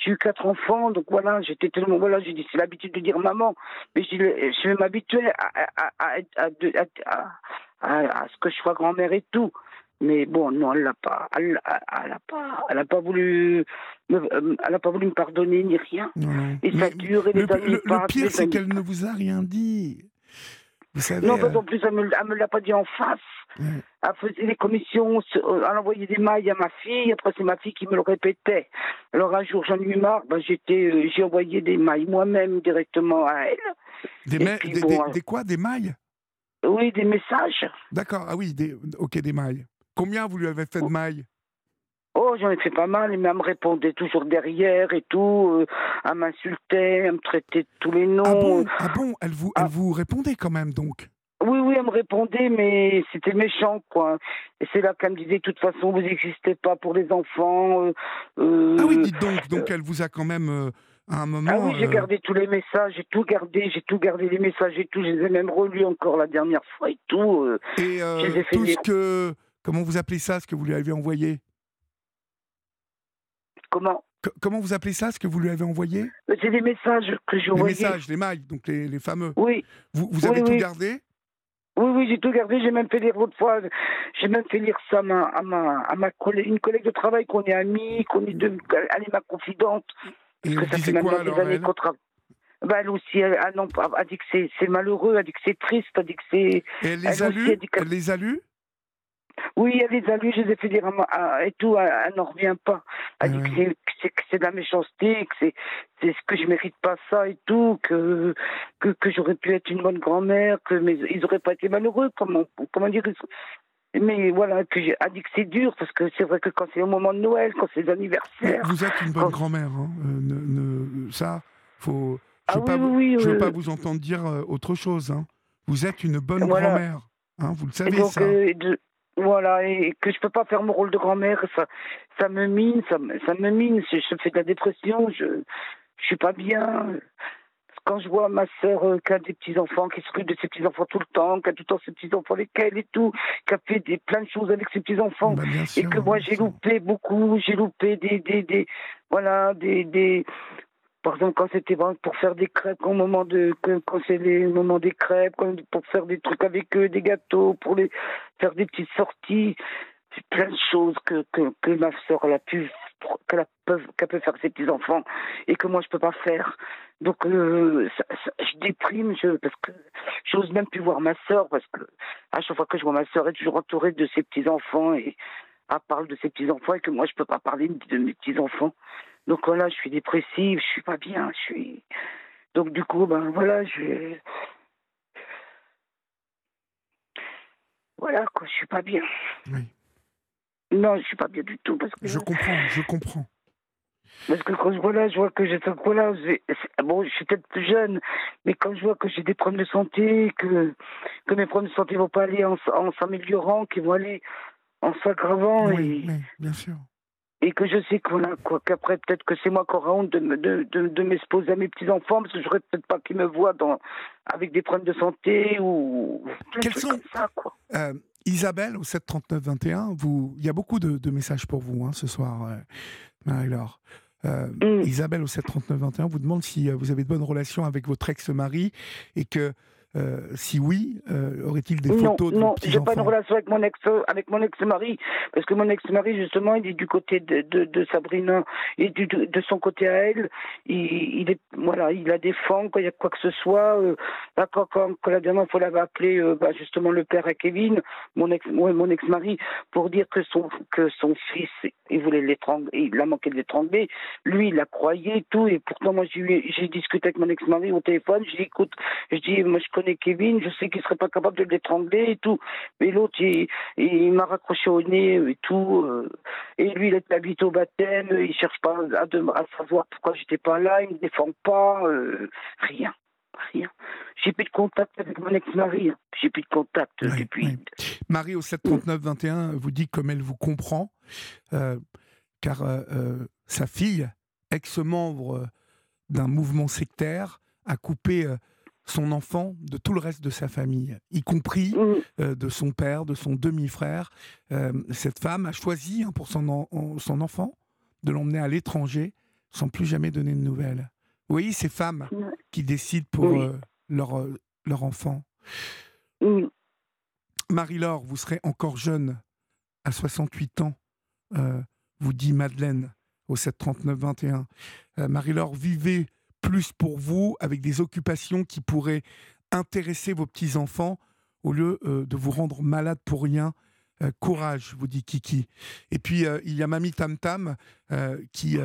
j'ai eu quatre enfants, donc voilà, j'étais tellement voilà, j'ai dit c'est l'habitude de dire maman, mais je, je à, à- à- à ce que je sois grand-mère et tout. Mais bon, non, elle l'a pas, elle, elle a pas, elle a pas voulu, me, euh, elle a pas voulu me pardonner ni rien. Et ça dure et le, les amis le- le pire, c'est qu'elle ne vous a rien dit. Vous savez. Non, parce euh, en plus, elle me, elle me l'a pas dit en face. ouais. Elle faisait les commissions, euh, elle envoyait des mailles à ma fille, après c'est ma fille qui me le répétait. Alors un jour, j'en ai eu marre, ben, j'étais, euh, j'ai envoyé des mailles moi-même directement à elle. Des, Et ma- puis des, bon, des- des quoi Des mailles Oui, des messages. D'accord, ah oui, des, ok, des mailles. Combien vous lui avez fait de mailles? Oh, j'en ai fait pas mal, mais elle me répondait toujours derrière et tout. euh, elle m'insultait, elle me traitait de tous les noms. Ah bon, ah bon elle, vous, elle ah. vous répondait quand même donc? Oui, oui, elle me répondait, mais c'était méchant, quoi. Et c'est là qu'elle me disait, de toute façon, vous n'existez pas pour les enfants. euh, euh, Ah oui, dites donc, donc elle vous a quand même euh, à un moment. Ah oui, j'ai gardé tous les messages, j'ai tout gardé, j'ai tout gardé les messages et tout, je les ai même relus encore la dernière fois et tout. Et tout ce que. Comment vous appelez ça, ce que vous lui avez envoyé? Comment? Co- Comment vous appelez ça, ce que vous lui avez envoyé? Euh, C'est des messages que j'ai Les envoyés. messages, les mailles, donc les, les fameux. Oui, Vous, vous Oui, avez tout oui. gardé? Oui, oui, j'ai tout gardé, j'ai même fait lire l'autre fois, j'ai même fait lire ça à ma, à ma, à ma collègue, une collègue de travail qu'on est amis, qu'on est deux, elle est ma confidente. Et Parce que ça fait quoi maintenant des années qu'on travaille. Bah, elle aussi, elle, elle a dit que c'est malheureux, elle a dit que c'est triste, elle a dit que c'est. Elle les elle a aussi lus? a dit que- Elle les a lus? Oui, elle les a lus, je les ai fait dire à à- et tout, elle, n'en revient pas. Elle Ah dit ouais. que c'est- de la méchanceté, que c'est c'est ce que je mérite pas ça et tout, que que, que j'aurais pu être une bonne grand-mère, que mais ils auraient pas été malheureux, comment comment dire mais voilà, que j'ai dit que c'est dur, parce que c'est vrai que quand c'est au moment de Noël, quand c'est l'anniversaire. Vous êtes une bonne grand-mère, hein. Euh, ne, ça, faut. Je ne ah veux, oui, pas, veux pas vous entendre dire euh, autre chose. Hein. Vous êtes une bonne grand-mère, hein, vous le savez donc, ça. Euh, voilà, et que je peux pas faire mon rôle de grand-mère, ça, ça me mine, ça, ça me mine. Je, je fais de la dépression, je, je suis pas bien quand je vois ma sœur euh, qui a des petits-enfants, qui s'occupe de ses petits-enfants tout le temps, qui a tout le temps ses petits-enfants lesquels et tout, qui a fait des, plein de choses avec ses petits-enfants, bah, et que moi j'ai loupé beaucoup, j'ai loupé des, des, des, voilà, des, des, par exemple, quand c'était pour faire des crêpes, au moment de, quand c'est les moments des crêpes, pour faire des trucs avec eux, des gâteaux, pour les faire des petites sorties, plein de choses que, que, ma soeur a pu qu'elle qu'elle peut faire ses petits enfants et que moi je peux pas faire. Donc euh, je déprime parce que j'ose même plus voir ma soeur parce que à chaque fois que je vois ma soeur, elle est toujours entourée de ses petits enfants et elle parle de ses petits enfants et que moi je peux pas parler de mes petits enfants. Donc voilà, je suis dépressive, je suis pas bien, je suis. Donc du coup ben voilà, je voilà quoi, je suis pas bien. Oui. Non, je suis pas bien du tout. Parce que... Je comprends, je comprends. Parce que quand je vois là, je vois que j'ai voilà, bon, je suis peut-être plus jeune, mais quand je vois que j'ai des problèmes de santé, que, que mes problèmes de santé vont pas aller en, en s'améliorant, qu'ils vont aller en s'aggravant. Oui, oui, bien sûr. Et que je sais qu'on quoi, qu'après, peut-être que c'est moi qui aurai honte de, de, de, de m'exposer à mes petits-enfants, parce que je n'aurais peut-être pas qu'ils me voient dans, avec des problèmes de santé ou. Quels sont. Ça, quoi. Euh, Isabelle, au 739-21, vous... il y a beaucoup de, messages pour vous hein, ce soir, euh, Marie-Laure. Euh, mm. Isabelle, au 739-21, vous demande si euh, vous avez de bonnes relations avec votre ex-mari et que euh, si oui, euh, aurait-il des photos de Non, j'ai pas de relation avec mon ex avec mon ex-mari parce que mon ex-mari justement, il est du côté de, de, de Sabrina et du, de, son côté à elle. Il, il, est voilà, il la défend quand il y a quoi que ce soit. Euh, là, quand, quand, la dernière fois, l'avait appelé bah, justement le père à Kevin, mon ex, mon ex-mari, pour dire que son que son fils, il voulait l'étrangler, il a manqué de l'étrangler. Lui, il la croyait tout et pourtant moi j'ai discuté avec mon ex-mari au téléphone. Je dis écoute, je dis moi je connais Kevin, je sais qu'il serait pas capable de l'étrangler et tout. Mais l'autre, il, m'a raccroché au nez et tout. Euh. et lui, il est habité au baptême, il cherche pas à, à savoir pourquoi j'étais pas là, il me défend pas, euh, rien. Rien. J'ai plus de contact avec mon ex-mari. Hein. J'ai plus de contact depuis. Marie au 739-21 vous dit comme elle vous comprend, euh, car sa fille, ex-membre d'un mouvement sectaire, a coupé son enfant de tout le reste de sa famille, y compris mmh. euh, de son père, de son demi-frère. Euh, cette femme a choisi hein, pour son, son enfant de l'emmener à l'étranger sans plus jamais donner de nouvelles. Vous voyez ces femmes qui décident pour euh, leur, leur enfant. Marie-Laure, vous serez encore jeune à 68 ans, vous dit Madeleine au 739-21. Marie-Laure, vivez plus pour vous, avec des occupations qui pourraient intéresser vos petits-enfants, au lieu euh, de vous rendre malade pour rien. Euh, courage, vous dit Kiki. Et puis, euh, il y a Mamie Tam Tam qui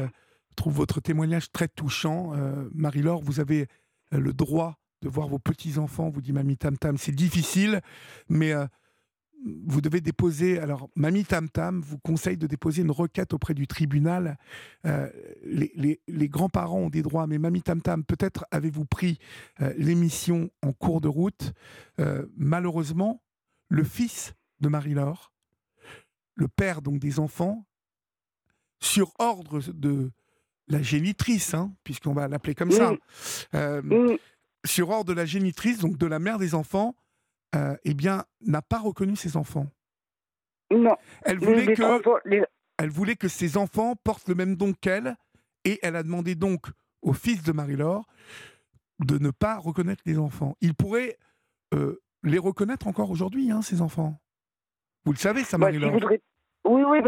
trouve votre témoignage très touchant. Marie-Laure, vous avez le droit de voir vos petits-enfants, vous dit Mamie Tam Tam. C'est difficile, mais vous devez déposer, alors Mamie Tam Tam vous conseille de déposer une requête auprès du tribunal. Euh, les, grands-parents ont des droits, mais Mamie Tam Tam, peut-être avez-vous pris euh, l'émission en cours de route. Euh, malheureusement, le fils de Marie-Laure, le père donc des enfants, sur ordre de la génitrice, hein, puisqu'on va l'appeler comme ça, sur ordre de la génitrice, donc de la mère des enfants, euh, eh bien, n'a pas reconnu ses enfants. Non. Elle voulait, que, elle voulait que ses enfants portent le même don qu'elle, et elle a demandé donc au fils de Marie-Laure de ne pas reconnaître les enfants. Il pourrait euh, les reconnaître encore aujourd'hui, hein, ces enfants. Vous le savez, ça, bah, Marie-Laure Oui, oui,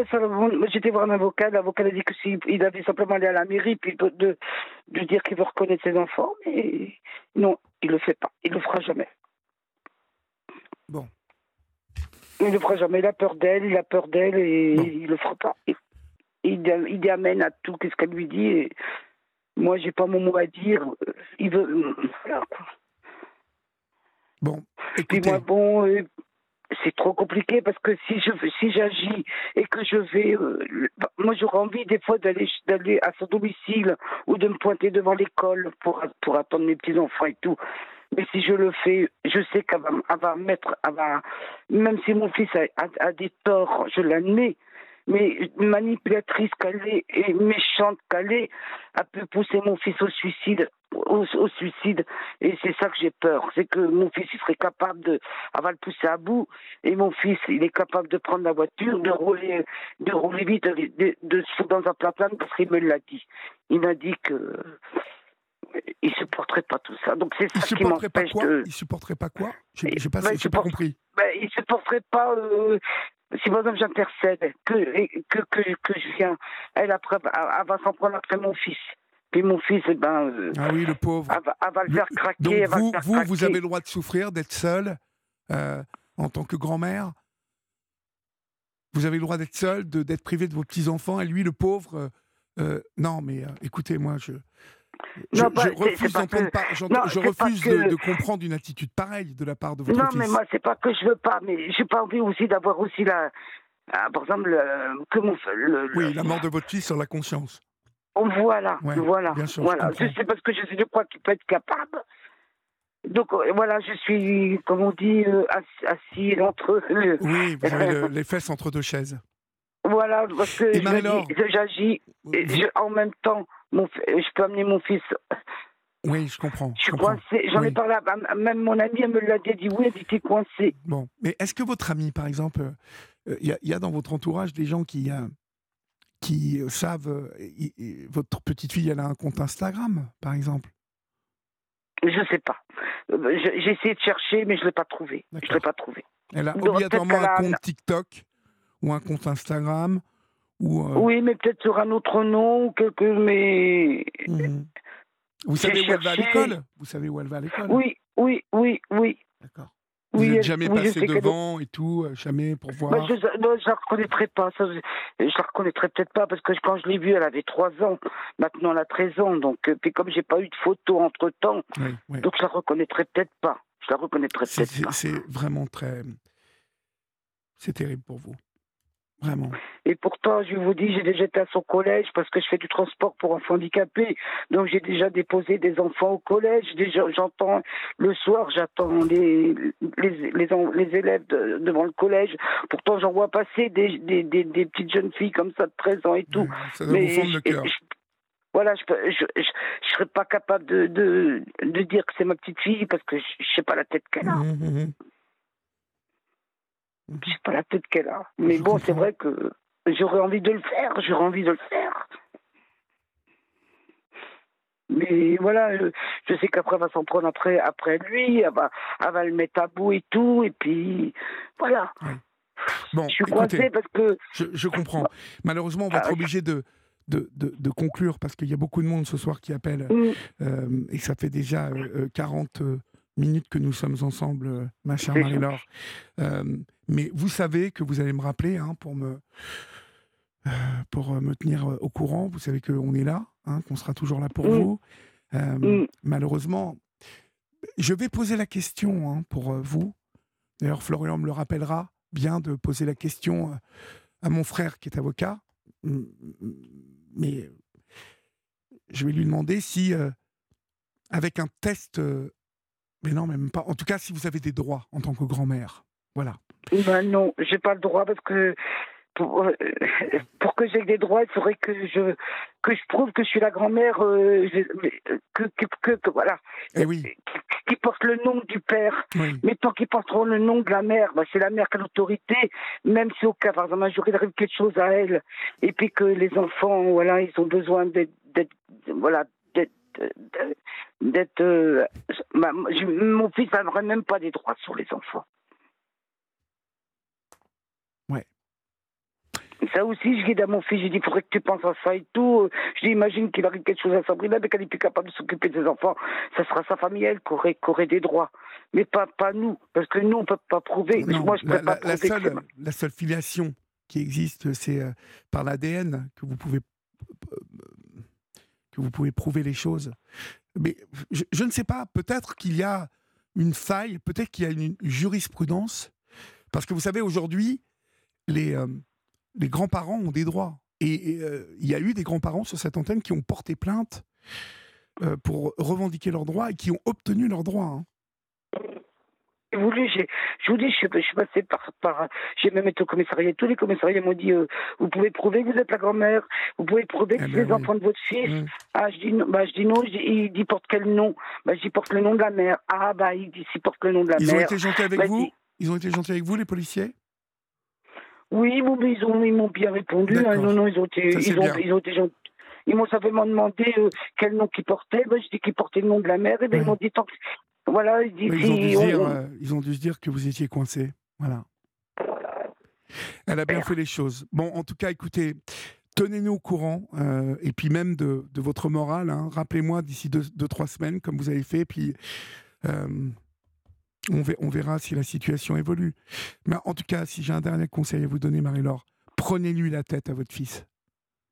j'étais voir un avocat. L'avocat a dit que il avait simplement aller à la mairie puis de, de dire qu'il veut reconnaître ses enfants, mais non, il le fait pas. Il le fera jamais. Bon. Il ne fera jamais. Il a peur d'elle, il a peur d'elle et il le fera pas. Il, il, amène à tout qu'est-ce qu'elle lui dit. Et moi, j'ai pas mon mot à dire. Il veut. Voilà, quoi. Bon. Écoutez. Puis moi, bon. c'est trop compliqué parce que si je si j'agis et que je vais euh, moi j'aurais envie des fois d'aller d'aller à son domicile ou de me pointer devant l'école pour pour attendre mes petits enfants et tout mais si je le fais je sais qu'elle va, va mettre va, même si mon fils a, a des torts je l'admets mais manipulatrice qu'elle est et méchante qu'elle est, elle peut pousser mon fils au suicide. Au, suicide et c'est ça que j'ai peur c'est que mon fils il serait capable de elle va le pousser à bout et mon fils il est capable de prendre la voiture de rouler de rouler vite de, se foutre dans un plat parce qu'il me l'a dit il m'a dit que il supporterait pas tout ça. Donc c'est ça qui m'empêche de. Il supporterait pas quoi J'ai pas, ben, pas compris. Ben, il supporterait pas euh, si par exemple j'intercède, que, que, que, que je viens, elle, après, elle va s'en prendre après mon fils. Puis mon fils, eh ben. Euh, ah oui, le pauvre. Elle va, le faire craquer. Donc vous, vous, vous avez le droit de souffrir, d'être seul euh, en tant que grand-mère Vous avez le droit d'être seul, d'être privé de vos petits-enfants, et lui, le pauvre. Euh, non, mais écoutez, moi, je. Je, refuse, de, comprendre une attitude pareille de la part de votre non, fils. Non, mais moi, c'est pas que je veux pas, mais j'ai pas envie aussi d'avoir aussi la. Ah, par exemple, que mon. Le, oui, la mort de votre fils sur la conscience. Voilà, voilà. voilà. C'est parce que je, je crois qu'il peut être capable. Donc euh, voilà, je suis, comme on dit, euh, assis entre. Oui, vous avez les fesses entre deux chaises. Voilà, parce que j'agis en même temps je peux amener mon fils. Oui, je comprends. Je suis coincé. J'en ai parlé à même mon amie, elle me l'a dit, oui, elle était coincée. Bon, mais est-ce que votre ami, par exemple, il euh, y, a dans votre entourage des gens qui, euh, qui euh, savent, votre petite fille, elle a un compte Instagram, par exemple? Je ne sais pas. J'ai essayé de chercher, mais je ne l'ai pas trouvé. Je l'ai pas trouvé. Elle a obligatoirement un compte TikTok ou un compte Instagram euh, oui, mais peut-être sur un autre nom ou quelque. Mais. Mhm. Vous savez où elle va à l'école? Vous savez où elle va à l'école? Oui, oui, oui, oui. D'accord. Vous n'êtes jamais passé devant et tout, euh, jamais pour voir? bah, Je ne la reconnaîtrai pas. Ça, je ne la reconnaîtrai peut-être pas parce que quand je l'ai vue, elle avait 3 ans. Maintenant, elle a 13 ans. Donc, euh, puis comme j'ai pas eu de photo entre temps, donc je la reconnaîtrai peut-être pas. Je la reconnaîtrai peut-être pas. C'est vraiment très. C'est terrible pour vous. Vraiment. Et pourtant, je vous dis, j'ai déjà été à son collège parce que je fais du transport pour enfants handicapés. Donc j'ai déjà déposé des enfants au collège. J'entends le soir, j'attends les, les, les, élèves devant le collège. Pourtant, j'en vois passer des, des, des, petites jeunes filles comme ça de 13 ans et tout. ça Mais vous le cœur. voilà, je ne je, je, serais pas capable de, de, de dire que c'est ma petite fille parce que je ne sais pas la tête qu'elle a. Mmh, mmh, mmh. Je sais pas la tête qu'elle a. Mais bon, c'est vrai que j'aurais envie de le faire, j'aurais envie de le faire. Mais voilà, je, sais qu'après, elle va s'en prendre après, après lui, elle va, elle va le mettre à bout et tout, et puis voilà. Bon, je suis coincé parce que. Je, comprends. Malheureusement, on va être ah, obligé de, de, de, conclure parce qu'il y a beaucoup de monde ce soir qui appelle mm. euh, et ça fait déjà 40 euh, minutes que nous sommes ensemble, euh, ma chère Marie-Laure. Euh, mais vous savez que vous allez me rappeler hein, pour me euh, pour me tenir au courant. Vous savez qu'on est là, hein, qu'on sera toujours là pour vous. Malheureusement, je vais poser la question hein, pour vous. D'ailleurs, Florian me le rappellera bien de poser la question à mon frère qui est avocat. Mais je vais lui demander si, avec un test mais non, même pas. En tout cas, si vous avez des droits en tant que grand-mère. Voilà. Ben non, j'ai pas le droit parce que pour, euh, pour que j'ai des droits, il faudrait que je que je prouve que je suis la grand-mère, euh, que, que, que, voilà, eh oui. qui, porte le nom du père. Mais tant qu'ils porteront le nom de la mère, ben c'est la mère qui a l'autorité, même si au cas par exemple un jour il arrive quelque chose à elle, et puis que les enfants, voilà, ils ont besoin d'être, voilà, d'être. Euh, mon fils n'aurait même pas des droits sur les enfants. Ouais. Ça aussi, je dis à mon fils, je dis, il faudrait que tu penses à ça et tout. Je dis, imagine qu'il arrive quelque chose à Sabrina, mais qu'elle n'est plus capable de s'occuper de ses enfants. Ça sera sa famille, elle, qui aurait, des droits. Mais pas, pas nous, parce que nous, on ne peut pas prouver. Moi, je la, pas la, seule, la seule filiation qui existe, c'est euh, par l'ADN que vous pouvez vous pouvez prouver les choses. Mais je, ne sais pas, peut-être qu'il y a une faille, peut-être qu'il y a une jurisprudence, Parce que vous savez, aujourd'hui, les, euh, grands-parents ont des droits. Et il y a eu des grands-parents sur cette antenne qui ont porté plainte pour revendiquer leurs droits et qui ont obtenu leurs droits. Hein voulu, je vous dis, je, suis passée par, par j'ai même été au commissariat. Tous les commissariats m'ont dit, euh, vous pouvez prouver que vous êtes la grand-mère, vous pouvez prouver que eh c'est ben les enfants de votre fils. Mmh. Ah, je dis non, bah, je dis non, il dit porte quel nom? Bah, je dis porte le nom de la mère. Ah, bah, il dit si porte le nom de la ils mère. Ils ont été gentils avec bah, vous? Ils ont été gentils avec vous, les policiers? Oui, bon, ils ont, ils m'ont bien répondu. Hein. non, non, ils ont été, ils ont, ils ont été gentils. Ils m'ont simplement demandé euh, quel nom qu'ils portaient. Ben, je dis qu'ils portaient le nom de la mère. Et ben, ils m'ont dit tant ils, ont dû dire, euh, ils ont dû se dire que vous étiez coincé. Voilà. Elle a bien fait les choses. Bon, en tout cas, écoutez, tenez-nous au courant, euh, et puis même de, votre morale. Hein. Rappelez-moi d'ici deux, trois semaines, comme vous avez fait, puis euh, on, on, verra si la situation évolue. Mais en tout cas, si j'ai un dernier conseil à vous donner, Marie-Laure, prenez-lui la tête à votre fils.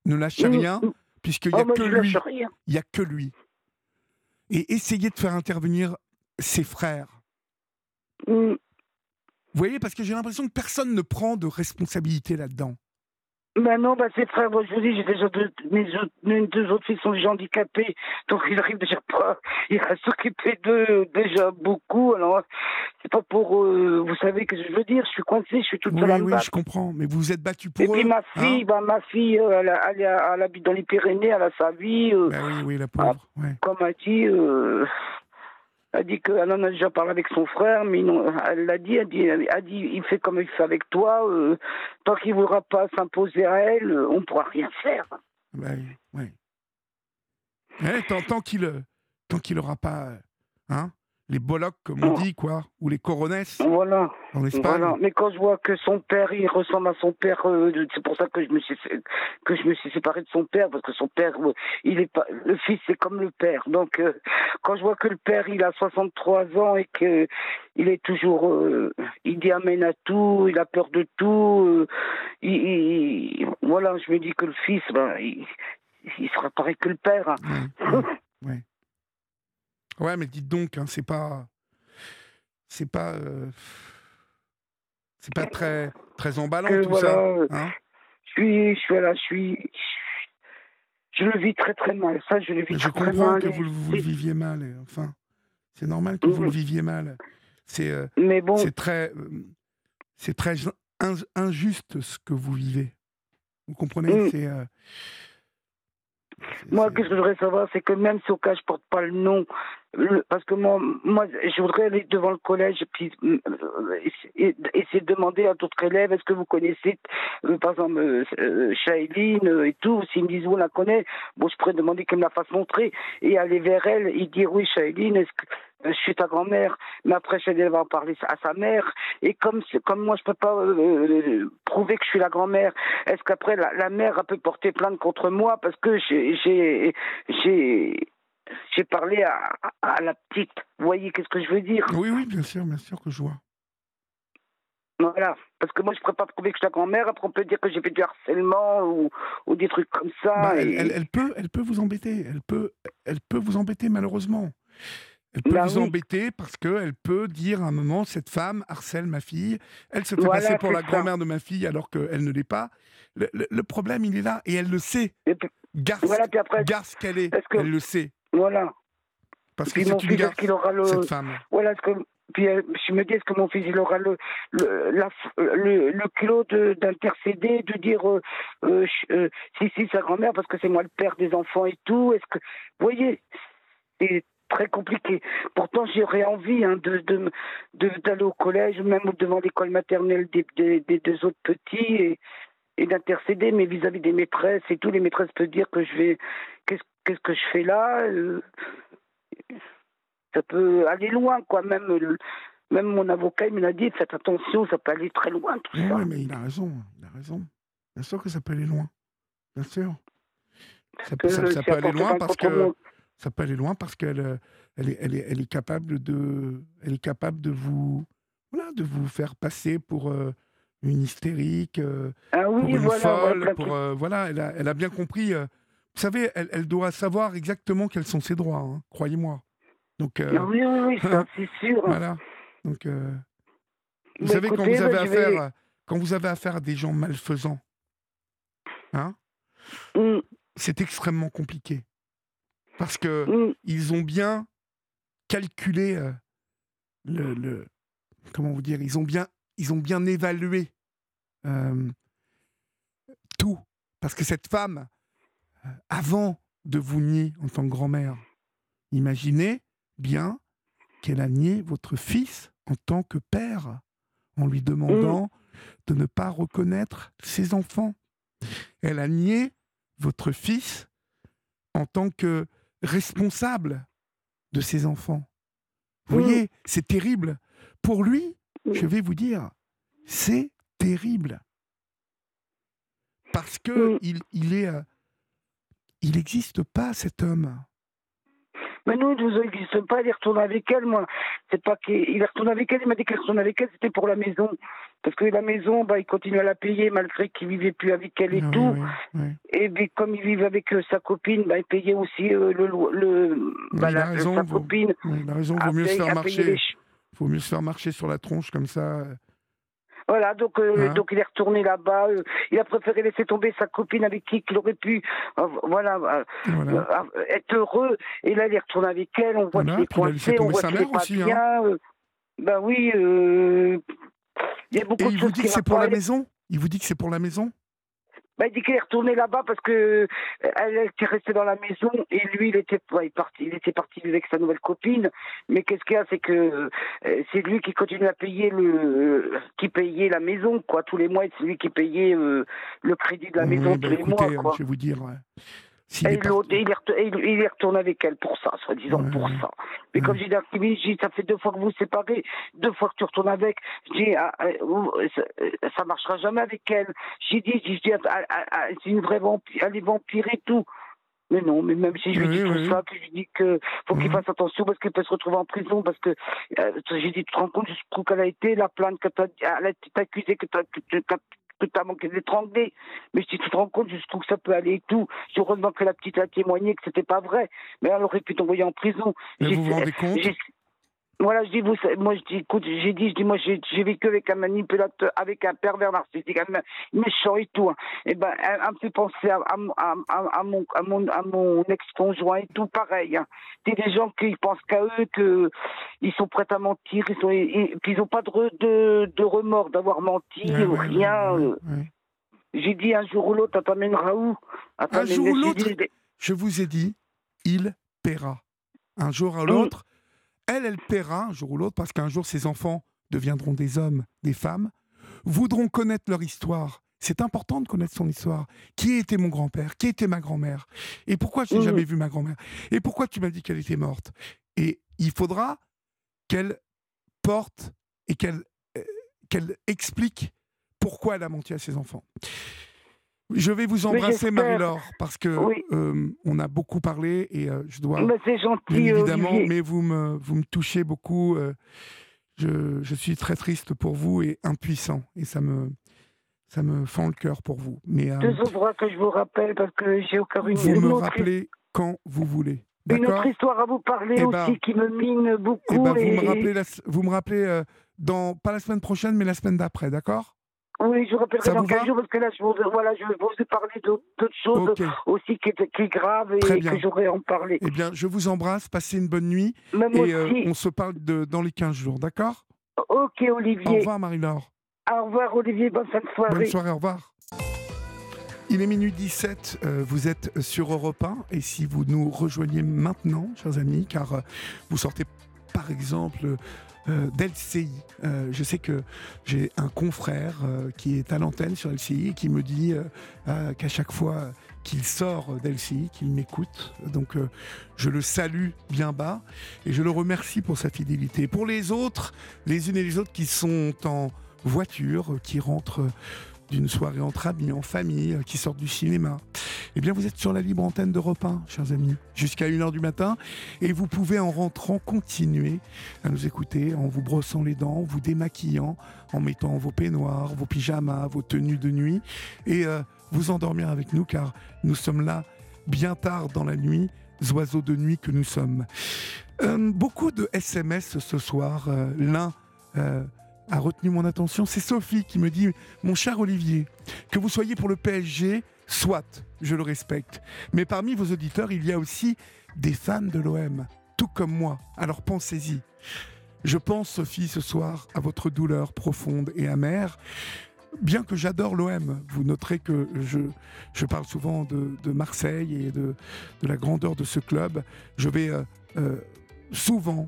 Ne lâchez rien, puisqu'il n'y a, oh, que lui. Il n'y a que lui. Et essayez de faire intervenir ses frères. Mm. Vous voyez, parce que j'ai l'impression que personne ne prend de responsabilité là-dedans. Ben non, ben ses frères, moi je vous dis, j'ai déjà deux, mes, deux autres filles sont déjà handicapés, donc ils arrivent déjà pas, restent s'occuper d'eux déjà beaucoup, alors c'est pas pour, euh, vous savez que je veux dire, je suis coincée, je suis toute seule Oui, oui, je comprends, mais vous vous êtes battu pour eux. Et puis ma hein fille, ben, ma fille, euh, elle, elle, elle, habite dans les Pyrénées, elle a sa vie. Euh, ben oui, oui, la pauvre, ah, ouais. Comme a dit, elle dit qu'elle en a déjà parlé avec son frère, mais non, elle l'a dit, elle dit, il fait comme il fait avec toi. Euh, tant qu'il ne voudra pas s'imposer à elle, euh, on ne pourra rien faire. Oui, oui. tant, tant qu'il qu'il n'aura pas hein, les Bollock, comme on dit, quoi, ou les Coronesses voilà. en Espagne. Voilà. Mais quand je vois que son père, il ressemble à son père, euh, c'est pour ça que je me suis que je me suis séparé de son père, parce que son père, euh, il est pas, le fils c'est comme le père. Donc euh, quand je vois que le père, il a 63 ans et que il est toujours, il dit amène à tout, il a peur de tout, il, voilà, je me dis que le fils, ben, il, il sera pareil que le père. Hein. Ouais, mais dites donc, hein, c'est pas. C'est pas. Euh, c'est pas très, très emballant tout ça. Hein je suis. Je suis là, je suis. Je le vis très très mal. Ça, je le vis je très, comprends que vous, vous, le viviez mal. enfin, c'est normal que vous le viviez mal. C'est. Euh, mais bon. C'est très. Euh, c'est très injuste ce que vous vivez. Vous comprenez? Mm. C'est. Moi, ce que je voudrais savoir, c'est que même si au cas je porte pas le nom, parce que moi, moi, je voudrais aller devant le collège puis euh, essayer de demander à d'autres élèves, est-ce que vous connaissez, euh, par exemple, euh, Shailene et tout, s'ils me disent, on la connaît, bon, je pourrais demander qu'elle me la fasse montrer et aller vers elle et dire, oui, Shailene, est-ce que je suis ta grand-mère, mais après elle va en parler à sa mère. Et comme comme moi je peux pas euh, prouver que je suis la grand-mère, est-ce qu'après la, la, mère peut porter plainte contre moi parce que j'ai j'ai j'ai parlé à, à, la petite. Vous voyez qu'est-ce que je veux dire? Oui oui bien sûr bien sûr que je vois. Voilà, parce que moi je ne pourrais pas prouver que je suis la grand-mère, après on peut dire que j'ai fait du harcèlement ou, ou des trucs comme ça. Bah, elle, elle, peut, elle peut vous embêter, elle peut, elle peut vous embêter malheureusement. Elle peut bah vous embêter parce qu'elle peut dire à un moment cette femme harcèle ma fille, elle se fait passer pour la grand-mère de ma fille alors qu'elle ne l'est pas. Le, problème, il est là et elle le sait. Garce, garce qu'elle est, elle le sait. Voilà. Parce que c'est une garce, cette femme. Voilà, ce que, puis euh, je me dis, est-ce que mon fils, il aura le, le, la, le, le culot d'intercéder, de, dire euh, euh, si, si, sa grand-mère, parce que c'est moi le père des enfants et tout. Est-ce que. Vous voyez très compliqué. Pourtant, j'aurais envie hein, de, de, d'aller au collège, même devant l'école maternelle des, des, deux autres petits, et, et d'intercéder, mais vis-à-vis des maîtresses et tout, les maîtresses peuvent dire que je vais, qu'est-ce, qu'est-ce que je fais là euh, Ça peut aller loin, quoi. Même, même mon avocat, il me l'a dit, faites attention, ça peut aller très loin, tout ça. Oui, mais il a raison, il a raison. Bien sûr que ça peut aller loin, bien sûr. Ça peut aller loin parce que ça peut aller loin parce qu'elle euh, elle est, elle est, elle est, capable de, elle est capable de vous, voilà, de vous faire passer pour euh, une hystérique, euh, ah pour une voilà, folle, pour voilà, elle a, elle a, bien compris. vous savez, elle, elle, doit savoir exactement quels sont ses droits, hein, croyez-moi. Donc ah oui, oui, oui, c'est sûr. voilà. Donc Vous savez, quand vous avez bah, vais- affaire, quand vous avez affaire à des gens malfaisants, hein, Mm, c'est extrêmement compliqué. Parce que mm, ils ont bien calculé euh, le, le- comment vous dire, ils ont bien, ils ont bien évalué euh, tout. Parce que cette femme, euh, avant de vous nier en tant que grand-mère, imaginez bien qu'elle a nié votre fils en tant que père, en lui demandant de ne pas reconnaître ses enfants. Elle a nié votre fils en tant que responsable de ses enfants. Vous Mm. voyez, c'est terrible. Pour lui, Mm. je vais vous dire, c'est terrible. Parce que Mm. il, il est, euh, il n'existe pas cet homme. Mais nous, il nous existe pas, il est retourné avec elle, moi. C'est pas qu'il il est retourné avec elle, il m'a dit qu'il retourne avec elle, c'était pour la maison. Parce que la maison, bah, il continue à la payer malgré qu'il vivait plus avec elle et Oui, tout. oui, oui. Et puis, comme il vivait avec euh, sa copine, bah, il payait aussi euh, le, le, bah, la- raison, sa vous- copine. Oui, il a raison, vaut mieux se faire marcher. Faut mieux se faire marcher sur la tronche comme ça. Voilà, donc, euh, Hein donc il est retourné là-bas. euh, il a préféré laisser tomber sa copine avec qui il aurait pu, euh, voilà, Voilà. être heureux. Et là, il est retourné avec elle. On voit Voilà, qu'il est coincé, on voit qu'il est pas aussi, hein. bien. ben oui, il y a beaucoup Et de il vous choses dit qui que c'est pour la maison? Il vous dit que c'est pour la maison? Ben, il dit qu'il est retourné là-bas parce que euh, elle était restée dans la maison et lui, il était, ouais, il parti, il était parti avec sa nouvelle copine. Mais qu'est-ce qu'il y a, c'est que euh, c'est lui qui continue à payer le, qui payait la maison, quoi, tous les mois. et C'est lui qui payait euh, le crédit de la maison Oui, bah, tous les écoutez, mois, quoi. je vais vous dire. ouais. Est il, est retourné, il, est retourné avec elle pour ça, soi-disant Ouais, pour ça. Mais comme j'ai dit à Kimi, j'ai dit, ça fait deux fois que vous vous séparez, deux fois que tu retournes avec. Je dis, ah, ah, vous, ça, euh, ça marchera jamais avec elle. J'ai dit, ah, ah, ah, c'est une vraie vampire, elle est vampire et tout. Mais non, mais même si je lui Oui, dis tout oui. ça, que je lui dis que faut qu'il fasse attention parce qu'elle peut se retrouver en prison, parce que euh, j'ai dit, tu te rends compte jusqu'où qu'elle a été, la plainte que t'as, elle a été accusée que que que t'as manqué d'étrangler. Mais dis, tu te rends compte jusqu'où ça peut aller et tout. Heureusement que la petite a témoigné que c'était pas vrai. Mais elle aurait pu t'envoyer en prison. Mais vous vous rendez compte Voilà, je dis, vous, moi, je dis, écoute, j'ai dit, je dis, moi, j'ai vécu avec un manipulateur, avec un pervers narcissique, un mé- méchant et tout. hein. Et ben, elle, me fait penser à, à, à, mon, à mon, à mon ex-conjoint et tout, pareil. Hein. C'est des gens qui pensent qu'à eux, que ils sont prêts à mentir, ils sont, et, et- qu'ils n'ont pas de, re- de, de remords d'avoir menti Ouais, ou ouais, rien. ouais, euh. J'ai dit, un jour ou l'autre, elle t'amènera où t'amène- jour ou l'autre Je vous ai dit, il paiera. Un jour ou l'autre, elle, elle paiera un jour ou l'autre, parce qu'un jour, ses enfants deviendront des hommes, des femmes, voudront connaître leur histoire. C'est important de connaître son histoire. Qui était mon grand-père? Qui était ma grand-mère? Et pourquoi je n'ai jamais vu ma grand-mère? Et pourquoi tu m'as dit qu'elle était morte? Et il faudra qu'elle porte et qu'elle euh, qu'elle explique pourquoi elle a menti à ses enfants. Je vais vous embrasser. Marie-Laure, parce que Oui. euh, on a beaucoup parlé et euh, je dois, c'est gentil, bien évidemment, Olivier. mais vous me, vous me touchez beaucoup. euh, je, je suis très triste pour vous et impuissant, et ça me, ça me fend le cœur pour vous. Mais Deux autres que je vous rappelle parce que j'ai encore une, vous une me autre, rappelez quand vous voulez. une autre histoire à vous parler Eh aussi ben- qui me mine beaucoup. Eh ben, vous et- me rappelez, la- vous me rappelez dans, pas la semaine prochaine, mais la semaine d'après, d'accord? Oui, je vous rappellerai dans vous 15 va jours parce que là, je vous, voilà, je vais vous parler d'autres d'autres choses aussi qui, est- qui est grave et Très bien. que j'aurais en parler. Eh bien, je vous embrasse, passez une bonne nuit Même et euh, on se parle de, dans les 15 jours, d'accord? Ok, Au Olivier. revoir, Marie-Laure. Au revoir, Olivier. Bonne fin de soirée. Bonne soirée, au revoir. Il est minuit 17, euh, vous êtes sur Europe 1 et si vous nous rejoignez maintenant, chers amis, car euh, vous sortez par exemple euh, d'LCI. Euh, je sais que j'ai un confrère euh, qui est à l'antenne sur LCI et qui me dit euh, qu'à chaque fois qu'il sort d'LCI, qu'il m'écoute. Donc je le salue bien bas et je le remercie pour sa fidélité. Pour les autres, les unes et les autres qui sont en voiture, qui rentrent d'une soirée entre amis, en famille, euh, qui sortent du cinéma, eh bien vous êtes sur la libre antenne d'Europe 1, chers amis, jusqu'à 1h du matin, et vous pouvez en rentrant continuer à nous écouter en vous brossant les dents, en vous démaquillant, en mettant vos peignoirs, vos pyjamas, vos tenues de nuit, et euh, vous endormir avec nous, car nous sommes là bien tard dans la nuit, oiseaux de nuit que nous sommes. Euh, beaucoup de SMS ce soir, l'un... a retenu mon attention. C'est Sophie qui me dit Mon cher Olivier, que vous soyez pour le PSG, soit, je le respecte. Mais parmi vos auditeurs, il y a aussi des fans de l'OM, tout comme moi. Alors pensez-y. Je pense, Sophie, ce soir, à votre douleur profonde et amère. Bien que j'adore l'OM, vous noterez que je, je parle souvent de, de Marseille et de, de, la grandeur de ce club. Je vais euh, euh, souvent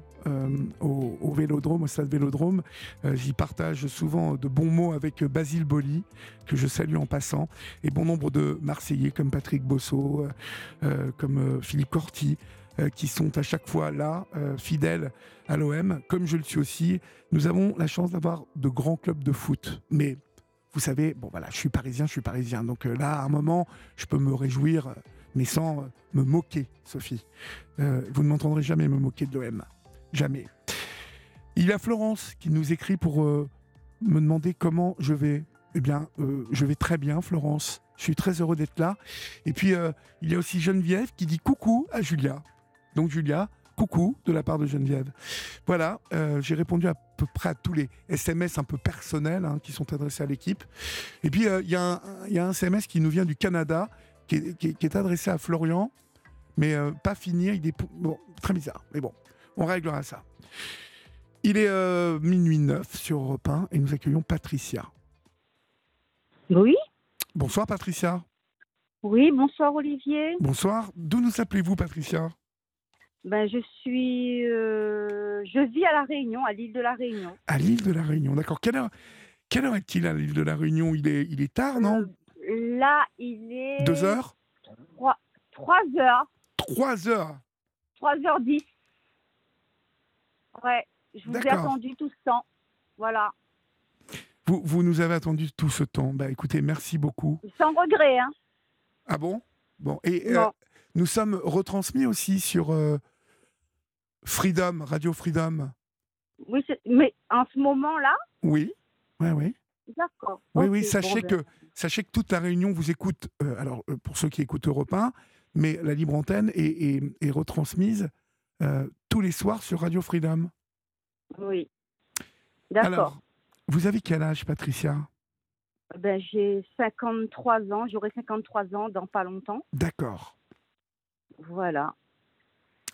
au, au, Vélodrome, au stade Vélodrome. Euh, J'y partage souvent de bons mots avec Basile Boli, que je salue en passant, et bon nombre de Marseillais comme Patrick Bosso, euh, comme Philippe Corti, qui sont à chaque fois là, fidèles à l'OM, comme je le suis aussi. Nous avons la chance d'avoir de grands clubs de foot, mais vous savez, bon voilà, je suis parisien, je suis parisien. Donc euh, là, à un moment, je peux me réjouir, euh, mais sans euh, me moquer, Sophie. Euh, vous ne m'entendrez jamais me moquer de l'OM. Jamais. Il y a Florence qui nous écrit pour euh, me demander comment je vais. Eh bien, euh, je vais très bien, Florence. Je suis très heureux d'être là. Et puis, il y a aussi Geneviève qui dit coucou à Julia. Donc, Julia, coucou de la part de Geneviève. Voilà, euh, j'ai répondu à peu près à tous les SMS un peu personnels hein, qui sont adressés à l'équipe. Et puis, il euh, y, a un SMS qui nous vient du Canada, qui est, adressé à Florian, mais euh, pas fini. Il est bon, très bizarre, mais bon, on réglera ça. Il est euh, minuit 9 sur Europe 1 et nous accueillons Patricia. Oui. Bonsoir Patricia. Oui, bonsoir Olivier. Bonsoir. D'où nous appelez-vous Patricia? Ben, je suis, euh, je vis à la Réunion, à l'île de la Réunion. À l'île de la Réunion, d'accord. Quelle heure, quelle heure est-il à l'île de la Réunion? Il est, il est tard, non? Euh, Là, il est. Deux heures? Trois, trois heures. Trois heures? Trois heures dix. Ouais, je vous ai attendu tout ce temps. Voilà. Vous, vous nous avez attendu tout ce temps. Bah, écoutez, merci beaucoup. Sans regret, hein. Ah bon? Bon. Et euh, nous sommes retransmis aussi sur euh, Freedom, Radio Freedom. Oui, mais en ce moment-là? Oui, oui, oui. D'accord. Oui, okay, oui, sachez, bon, que, ben... sachez que toute la Réunion vous écoute, euh, alors pour ceux qui écoutent Europe 1, mais la libre antenne est, est, est retransmise euh, tous les soirs sur Radio Freedom. Oui. D'accord. Vous avez quel âge, Patricia? Ben, J'ai 53 ans, j'aurai 53 ans dans pas longtemps. D'accord. Voilà.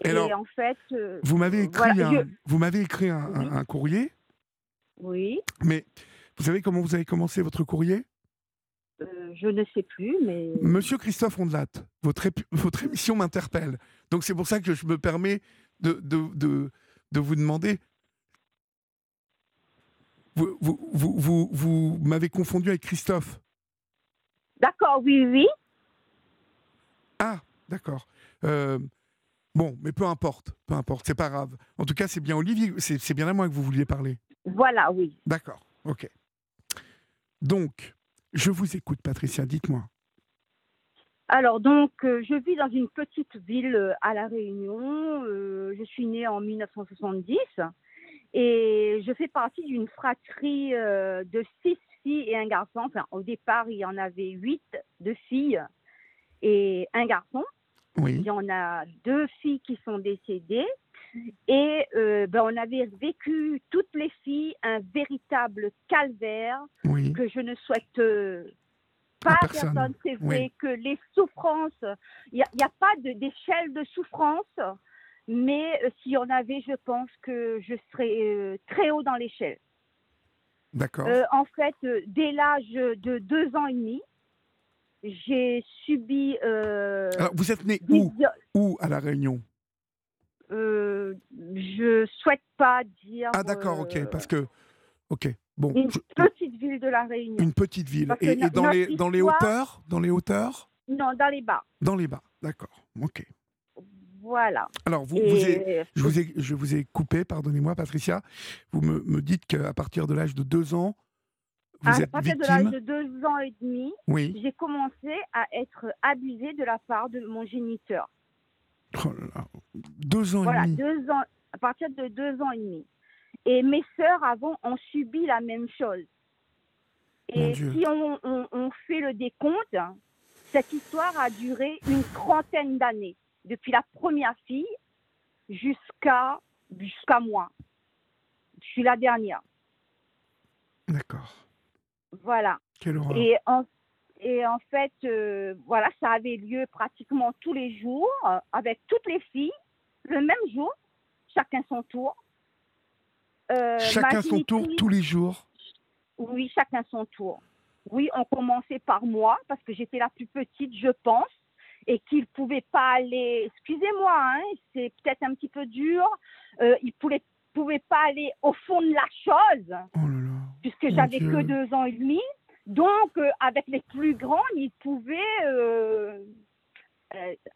Et, alors, en fait, euh, vous m'avez écrit, voilà, un, je... vous écrit un, oui. un, un, courrier. Oui. Mais vous savez comment vous avez commencé votre courrier? Je ne sais plus, mais. Monsieur Christophe Ondelat, votre, votre émission m'interpelle. Donc c'est pour ça que je me permets de, de, de, de vous demander. Vous, vous, vous, vous, vous m'avez confondu avec Christophe. D'accord, oui, oui. Ah, d'accord. Euh, bon, mais peu importe, peu importe, c'est pas grave. En tout cas, c'est bien Olivier, c'est bien à moi que vous vouliez parler. Voilà, oui. D'accord, ok. Donc, je vous écoute, Patricia, dites-moi. Alors, donc, euh, je vis dans une petite ville euh, à La Réunion. Euh, je suis née en 1970 et je fais partie d'une fratrie de six filles et un garçon. Enfin, au départ, il y en avait huit de filles et un garçon. Oui. Il y en a deux filles qui sont décédées. Et euh, ben, on avait vécu, toutes les filles, un véritable calvaire oui. que je ne souhaite euh, pas à personne. personne. C'est vrai oui. que les souffrances, il n'y a, a, pas d'échelle de, de, souffrance, mais euh, s'il y en avait, je pense que je serais euh, très haut dans l'échelle. D'accord. En fait, dès l'âge de deux ans et demi, j'ai subi. Alors, vous êtes né où? Où à La Réunion? Euh, Je souhaite pas dire. Ah, d'accord, ok. Parce que. Ok. Bon, une je... petite ville de La Réunion. Une petite ville. Et, et, dans, les, histoire... dans les hauteurs? Dans les hauteurs? Non, dans les bas. Dans les bas, d'accord. Ok. Voilà. Alors, vous, et... vous ai, je, vous ai, je vous ai coupé, pardonnez-moi, Patricia. Vous me, me dites qu'à partir de l'âge de deux ans, vous à êtes partir victime... de l'âge de deux ans et demi, oui. j'ai commencé à être abusée de la part de mon géniteur. Oh là, deux ans voilà, et demi. Deux ans, à partir de deux ans et demi. Et mes sœurs avant ont subi la même chose. Et si on, on, on, fait le décompte, cette histoire a duré une trentaine d'années, depuis la première fille jusqu'à jusqu'à moi. Je suis la dernière. D'accord. Voilà. Quelle horreur. Et en, et en fait, euh, voilà, ça avait lieu pratiquement tous les jours euh, avec toutes les filles, le même jour, chacun son tour. Euh, Chacun son tour tous les jours. Oui, chacun son tour. Oui, on commençait par moi parce que j'étais la plus petite, je pense, et qu'il ne pouvait pas aller. Excusez-moi, hein, c'est peut-être un petit peu dur. Euh, il ne pouvait, pouvait pas aller au fond de la chose Oh là là. puisque j'avais que deux ans et demi. Donc, euh, avec les plus grands, il pouvait euh,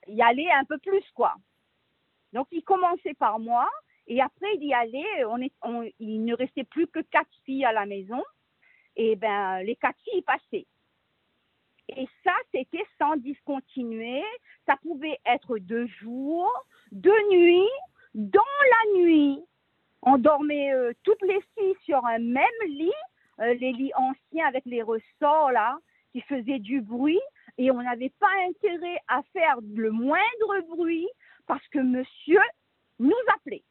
y aller un peu plus, quoi. Donc, il commençait par moi, et après, il y allait. On est, il ne restait plus que quatre filles à la maison, et ben, les quatre filles passaient. Et ça, c'était sans discontinuer. Ça pouvait être de jour, de nuit, dans la nuit. On dormait euh, toutes les filles sur un même lit, euh, les lits anciens avec les ressorts là, qui faisaient du bruit, et on n'avait pas intérêt à faire le moindre bruit parce que monsieur nous appelait,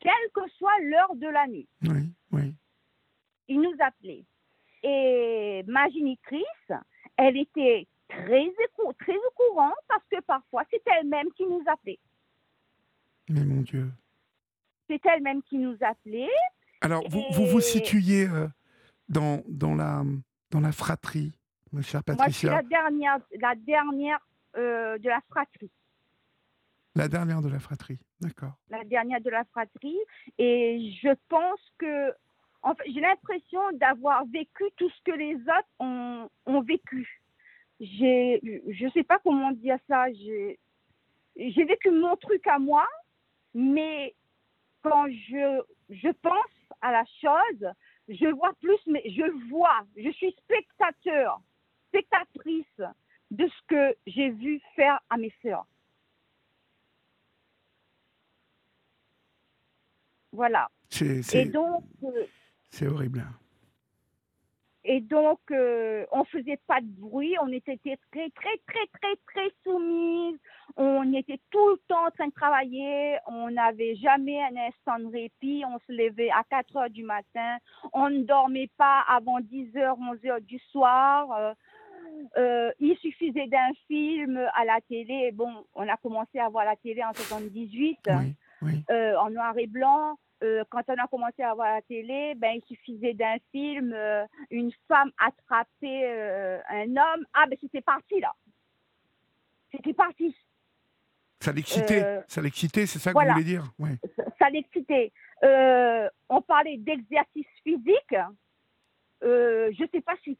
quelle que soit l'heure de la nuit Oui, oui. il nous appelait. Et ma génitrice, elle était très, très au courant parce que parfois c'est elle-même qui nous appelait. Mais mon Dieu. C'est elle-même qui nous appelait. Alors, vous vous, situez euh, dans, dans, la, dans la fratrie, ma chère Moi, je suis Patricia. la dernière, la dernière euh, de la fratrie. La dernière de la fratrie. D'accord. La dernière de la fratrie. Et je pense que, j'ai l'impression d'avoir vécu tout ce que les autres ont, vécu. Je sais pas comment dire ça. J'ai vécu mon truc à moi, mais quand je, je pense à la chose, je vois plus, mais je vois, je suis spectateur, spectatrice de ce que j'ai vu faire à mes sœurs. Voilà. C'est Et donc, euh, c'est horrible. Et donc, euh, on faisait pas de bruit, on était très, très, très, très, très, très soumises. On était tout le temps en train de travailler, on n'avait jamais un instant de répit, on se levait à 4 heures du matin, on ne dormait pas avant 10 heures, 11 heures du soir. Euh, euh, il suffisait d'un film à la télé. Bon, on a commencé à voir la télé en 78 Oui, oui. euh, en noir et blanc. Euh, quand on a commencé à voir la télé, ben, il suffisait d'un film, euh, une femme attrapait euh, un homme. Ah, ben c'était parti là. C'était parti. Ça l'excitait. Ça l'excitait, c'est ça que voilà. vous voulez dire? Ouais. Ça, ça l'excitait. On parlait d'exercice physique. Je ne sais pas si,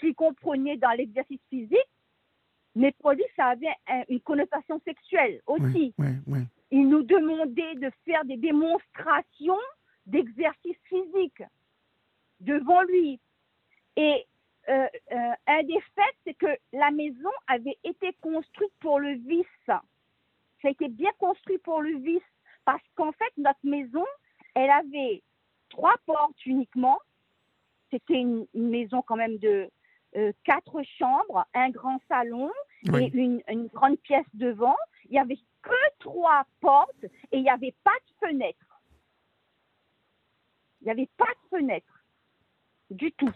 s'ils comprenaient dans l'exercice physique, mais pour lui, ça avait un- une connotation sexuelle aussi. Oui, oui, oui. Il nous demandait de faire des démonstrations d'exercice physique devant lui. Et euh, euh, un des faits, c'est que la maison avait été construite pour le vice. Ça a été bien construit pour le vice. Parce qu'en fait, notre maison, elle avait trois portes uniquement. C'était une, une maison quand même de euh, quatre chambres, un grand salon, Oui. et une, une grande pièce devant. Il n'y avait que trois portes et il n'y avait pas de fenêtre. Il n'y avait pas de fenêtre du tout.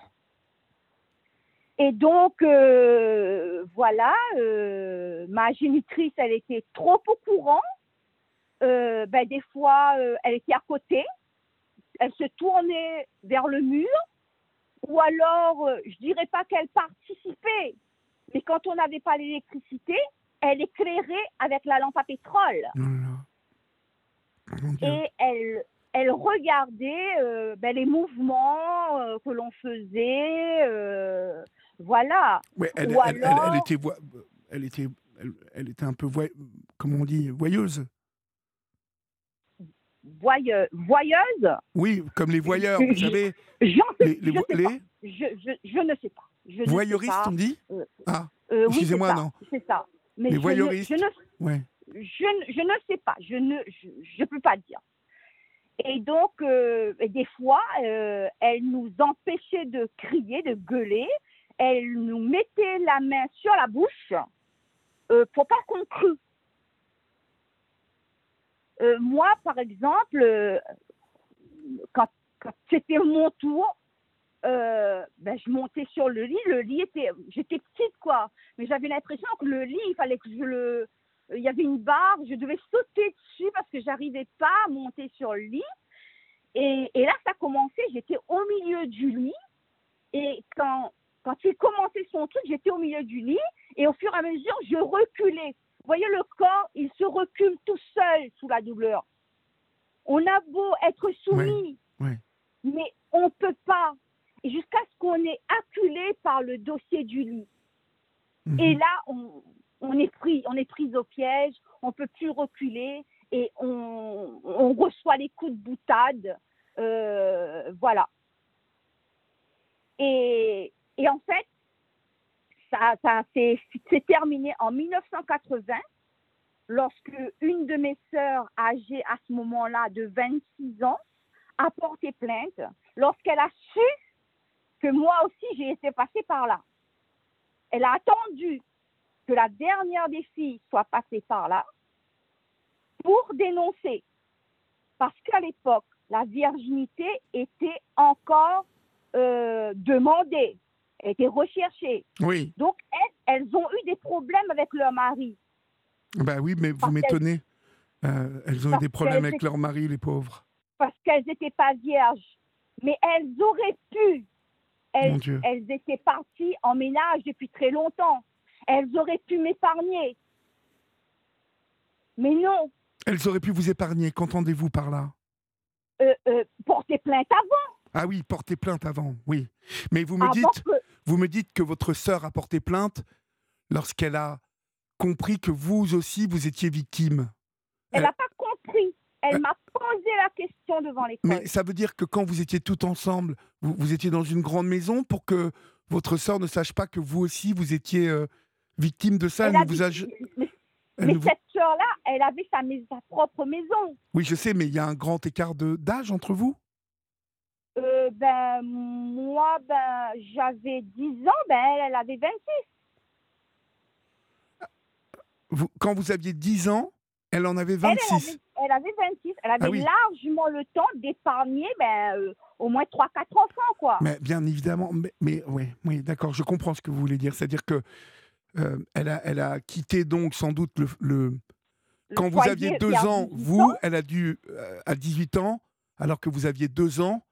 Et donc, euh, voilà, euh, ma génitrice, elle était trop au courant. Euh, ben, des fois, elle était à côté. Elle se tournait vers le mur. Ou alors, je dirais pas qu'elle participait, mais quand on n'avait pas l'électricité, elle éclairait avec la lampe à pétrole. Oh Dieu. Et elle, elle regardait euh, ben, les mouvements euh, que l'on faisait. euh, voilà. Ouais, elle, ou elle- alors- elle était, voi- elle, était, elle, était un peu, voy- comment on dit, voyeuse. Voyeux- voyeuse, Oui, comme les voyeurs, vous savez, j'en sais, les, les, je vo- sais les pas. Je, je, je ne sais pas. Je sais pas. on dit? Euh, Ah, Euh, excusez-moi, non. C'est ça. Mais Les je ne-. Je ne, ouais. je, ne- je ne sais pas, je ne je, peux pas dire. Et donc, euh, des fois, euh, elle nous empêchait de crier, de gueuler. Elle nous mettait la main sur la bouche euh, pour pas qu'on crie. Euh, moi, par exemple, euh, quand, quand c'était mon tour, euh, ben, je montais sur le lit. Le lit était, j'étais petite quoi, mais j'avais l'impression que le lit, il fallait que je le, il y avait une barre, je devais sauter dessus parce que j'arrivais pas à monter sur le lit. Et, et là, ça commençait, j'étais au milieu du lit. Et quand, quand il commençait son truc, j'étais au milieu du lit. Et au fur et à mesure, je reculais. Vous voyez, le corps, il se recule tout seul sous la douleur. On a beau être soumis, ouais. mais on ne peut pas. Jusqu'à ce qu'on est acculé par le dossier du lit. Mhm. Et là, on, on est pris, on est pris au piège, on peut plus reculer et on, on reçoit les coups de boutade. Euh, voilà. Et, et en fait, ça, ça s'est c'est terminé en 1980 lorsque une de mes sœurs âgée à ce moment-là de 26 ans a porté plainte lorsqu'elle a su que moi aussi j'ai été passée par là. Elle a attendu que la dernière des filles soit passée par là pour dénoncer. Parce qu'à l'époque, la virginité était encore euh, demandée, était recherchée. Oui, Donc, elles, elles ont eu des problèmes avec leur mari. bah oui, mais vous m'étonnez. Euh, elles ont eu des problèmes avec leur mari, les pauvres. parce qu'elles n'étaient pas vierges. Mais elles auraient pu. Elles, étaient parties en ménage depuis très longtemps. Elles auraient pu m'épargner. Mais non, Elles auraient pu vous épargner. Qu'entendez-vous par là? Euh, euh, porter plainte avant. Ah oui, porter plainte avant, oui. Mais vous me avant dites, que- vous me dites que votre sœur a porté plainte lorsqu'elle a compris que vous aussi vous étiez victime. elle Euh, n'a pas compris. Elle m'a posé la question devant l'école. Mais ça veut dire que quand vous étiez tout ensemble, vous, vous étiez dans une grande maison pour que votre sœur ne sache pas que vous aussi vous étiez euh, victime de ça. Elle Elle vous a- mais elle mais ne vous- cette sœur-là, elle avait sa, propre maison. Oui, je sais, mais il y a un grand écart d'âge entre vous? Euh, ben, moi, ben, j'avais 10 ans, ben, elle, elle avait 26. Vous- Quand vous aviez 10 ans, elle en avait Elle, elle 26. avait, elle avait 26. Elle avait Ah oui. largement le temps d'épargner ben, euh, au moins 3-4 enfants, quoi. Mais bien évidemment, mais, mais oui, oui d'accord, je comprends ce que vous voulez dire. C'est-à-dire que euh, elle, a, elle a quitté donc sans doute le, le- Le quand vous aviez deux vers ans, 18 vous, ans. elle a dû euh, à 18 ans, alors que vous aviez deux ans,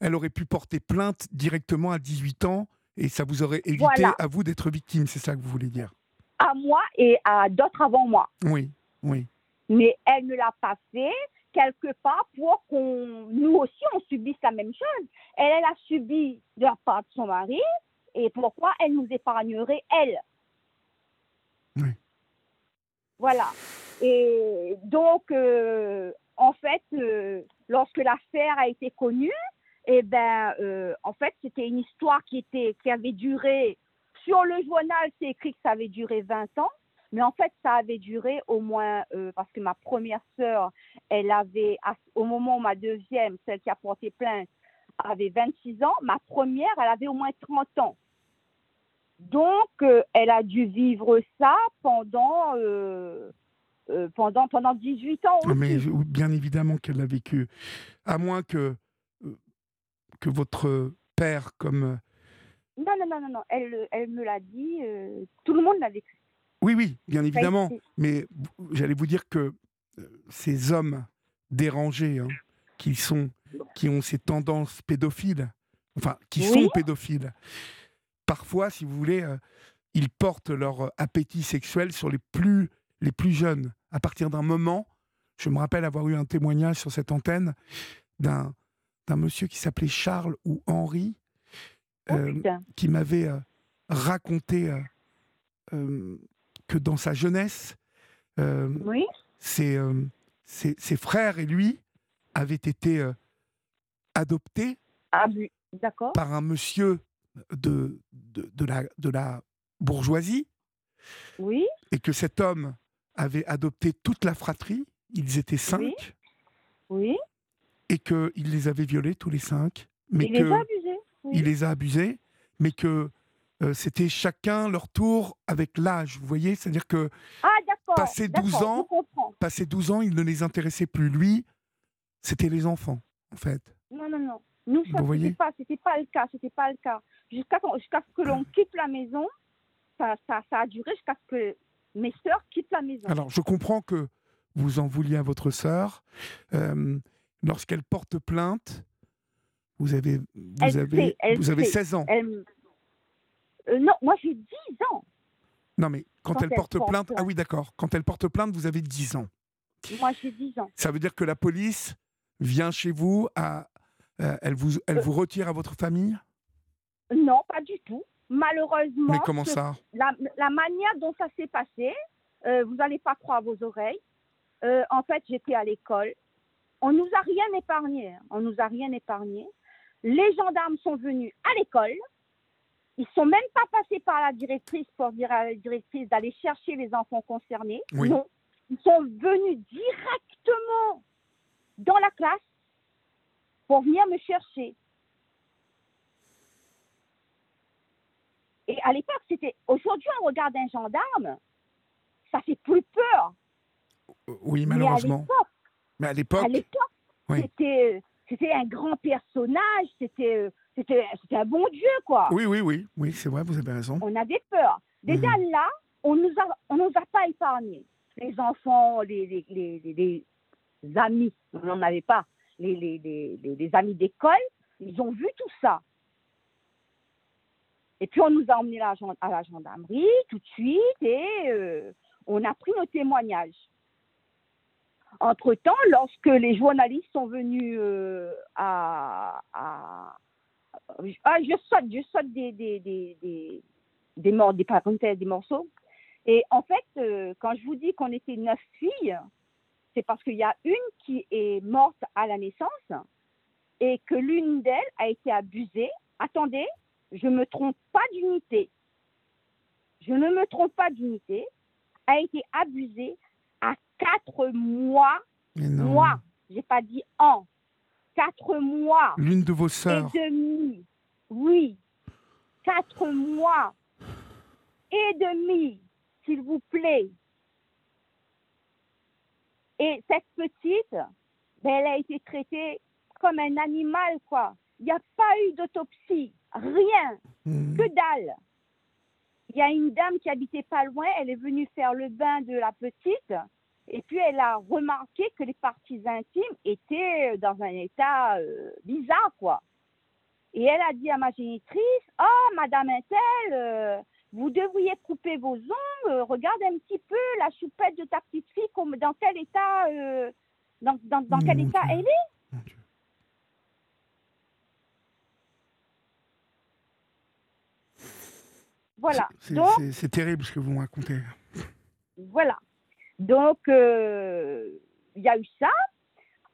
elle aurait pu porter plainte directement à 18 ans et ça vous aurait évité Voilà. à vous d'être victime. C'est ça que vous voulez dire? À moi et à d'autres avant moi. Oui, oui. Mais elle ne l'a pas fait quelque part pour qu'on, nous aussi, on subisse la même chose. Elle, elle a subi de la part de son mari. Et pourquoi elle nous épargnerait, elle? Oui. Voilà. Et donc, euh, en fait, euh, lorsque l'affaire a été connue, eh ben, euh, en fait, c'était une histoire qui était, qui avait duré. Sur le journal, c'est écrit que ça avait duré 20 ans, mais en fait, ça avait duré au moins euh, parce que ma première sœur, elle avait, au moment où ma deuxième, celle qui a porté plainte, avait 26 ans, ma première, elle avait au moins 30 ans. Donc, euh, elle a dû vivre ça pendant, euh, euh, pendant, pendant 18 ans Ah, aussi. Mais bien évidemment qu'elle l'a vécu. À moins que, que votre père, comme. Non, non, non, non, non. Elle, elle me l'a dit. tout le monde l'a vécu. Oui, oui, bien a évidemment. Mais j'allais vous dire que euh, ces hommes dérangés, hein, qui sont, qui ont ces tendances pédophiles, enfin, qui Oui. sont pédophiles, parfois, si vous voulez, euh, ils portent leur euh, appétit sexuel sur les plus, les plus jeunes. À partir d'un moment, je me rappelle avoir eu un témoignage sur cette antenne d'un d'un monsieur qui s'appelait Charles ou Henri, Oh, euh, qui m'avait euh, raconté que dans sa jeunesse, euh, Oui. ses, euh, ses- ses frères et lui avaient été euh, adoptés Ah, par un monsieur de, de, de la, de la bourgeoisie Oui. et que cet homme avait adopté toute la fratrie, ils étaient cinq, Oui. et qu'il les avait violés tous les cinq, mais Il que les a abusés. Oui. il les a abusés, mais que euh, c'était chacun leur tour avec l'âge, vous voyez? C'est-à-dire que Ah. Passé 12 d'accord, ans. Passé 12 ans, il ne les intéressait plus. Lui, c'était les enfants, en fait. Non, non, non. Nous, ça, c'était pas, pas le cas, c'était pas le cas. Jusqu'à jusqu'à ce que l'on quitte la maison, ça, ça, ça a duré jusqu'à ce que mes sœurs quittent la maison. Alors, je comprends que vous en vouliez à votre sœur. Euh, Lorsqu'elle porte plainte, vous avez, vous Elle avez, sait, vous avez sait. 16 ans. Elle- euh, non, moi j'ai 10 ans. Non, mais quand, Quand elle elle porte porte plainte, ah oui, d'accord. Quand elle porte plainte, vous avez 10 ans. Moi j'ai 10 ans. Ça veut dire que la police vient chez vous, à, euh, elle, vous, elle Euh. vous retire à votre famille? Non, pas du tout. Malheureusement, Mais comment ça? la, la manière dont ça s'est passé, vous n'allez pas croire vos oreilles. En fait, j'étais à l'école. On nous a rien épargné. hein. On nous a rien épargné. Les gendarmes sont venus à l'école. Ils sont même pas passés par la directrice pour dire à la directrice d'aller chercher les enfants concernés. Oui. Non. Ils sont venus directement dans la classe pour venir me chercher. Et à l'époque, c'était. Aujourd'hui, on regarde un gendarme, ça fait plus peur. Euh, Oui, Mais à malheureusement. l'époque, Mais à l'époque, l'époque, Oui. c'était, c'était un grand personnage, c'était, c'était, un bon Dieu, quoi. oui, oui, oui, oui, c'est vrai, vous avez raison. On avait peur. Déjà Mhm. là, on nous a, on nous a pas épargnés. Les enfants, les, les, les, les- les amis, on n'en avait pas. Les, les, les, les- les amis d'école, ils ont vu tout ça. Et puis on nous a emmenés à la, gen- à la gendarmerie tout de suite et euh, on a pris nos témoignages. Entre-temps, lorsque les journalistes sont venus euh, à, à- ah, je saute, je saute des, des, des, des, des, mor- des parenthèses, des morceaux. Et en fait, euh, quand je vous dis qu'on était neuf filles, c'est parce qu'il y a une qui est morte à la naissance et que l'une d'elles a été abusée. Attendez, je ne me trompe pas d'unité. Je ne me trompe pas d'unité. A été abusée à quatre mois. Mois. J'ai pas dit an. Quatre mois L'une de vos et sœurs. demi. Oui. Quatre mois et demi, s'il vous plaît. Et cette petite, ben, elle a été traitée comme un animal, quoi. Il n'y a pas eu d'autopsie, rien, Mhm. que dalle. Il y a une dame qui habitait pas loin, elle est venue faire le bain de la petite, et puis elle a remarqué que les parties intimes étaient dans un état euh, bizarre, quoi. Et elle a dit à ma génitrice, oh, Madame Intel, euh, vous devriez couper vos ongles, regarde un petit peu la choupette de ta petite fille, comme, dans quel état, euh, dans, dans, dans quel Mon état elle est. Voilà. C'est- terrible ce que vous me racontez. Voilà. Donc, euh, il y a eu ça.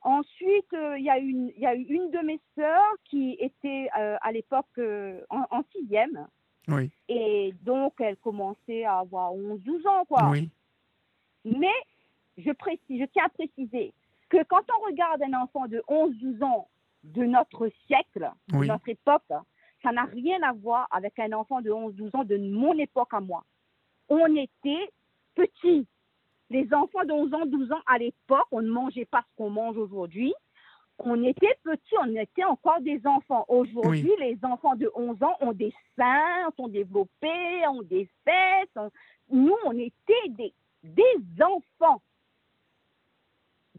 Ensuite, euh, il y, a une- y a eu une de mes sœurs qui était euh, à l'époque en, en sixième. Oui, Et donc, elle commençait à avoir 11-12 ans, quoi. oui, Mais je, précise, je tiens à préciser que quand on regarde un enfant de 11-12 ans de notre siècle, de Oui. notre époque, ça n'a rien à voir avec un enfant de 11-12 ans de mon époque à moi. On était petits. Les enfants de 11 ans, 12 ans à l'époque, on ne mangeait pas ce qu'on mange aujourd'hui. On était petits, on était encore des enfants. Aujourd'hui, les enfants de 11 ans ont des seins, sont développés, ont des fesses. Nous, on était des, des enfants.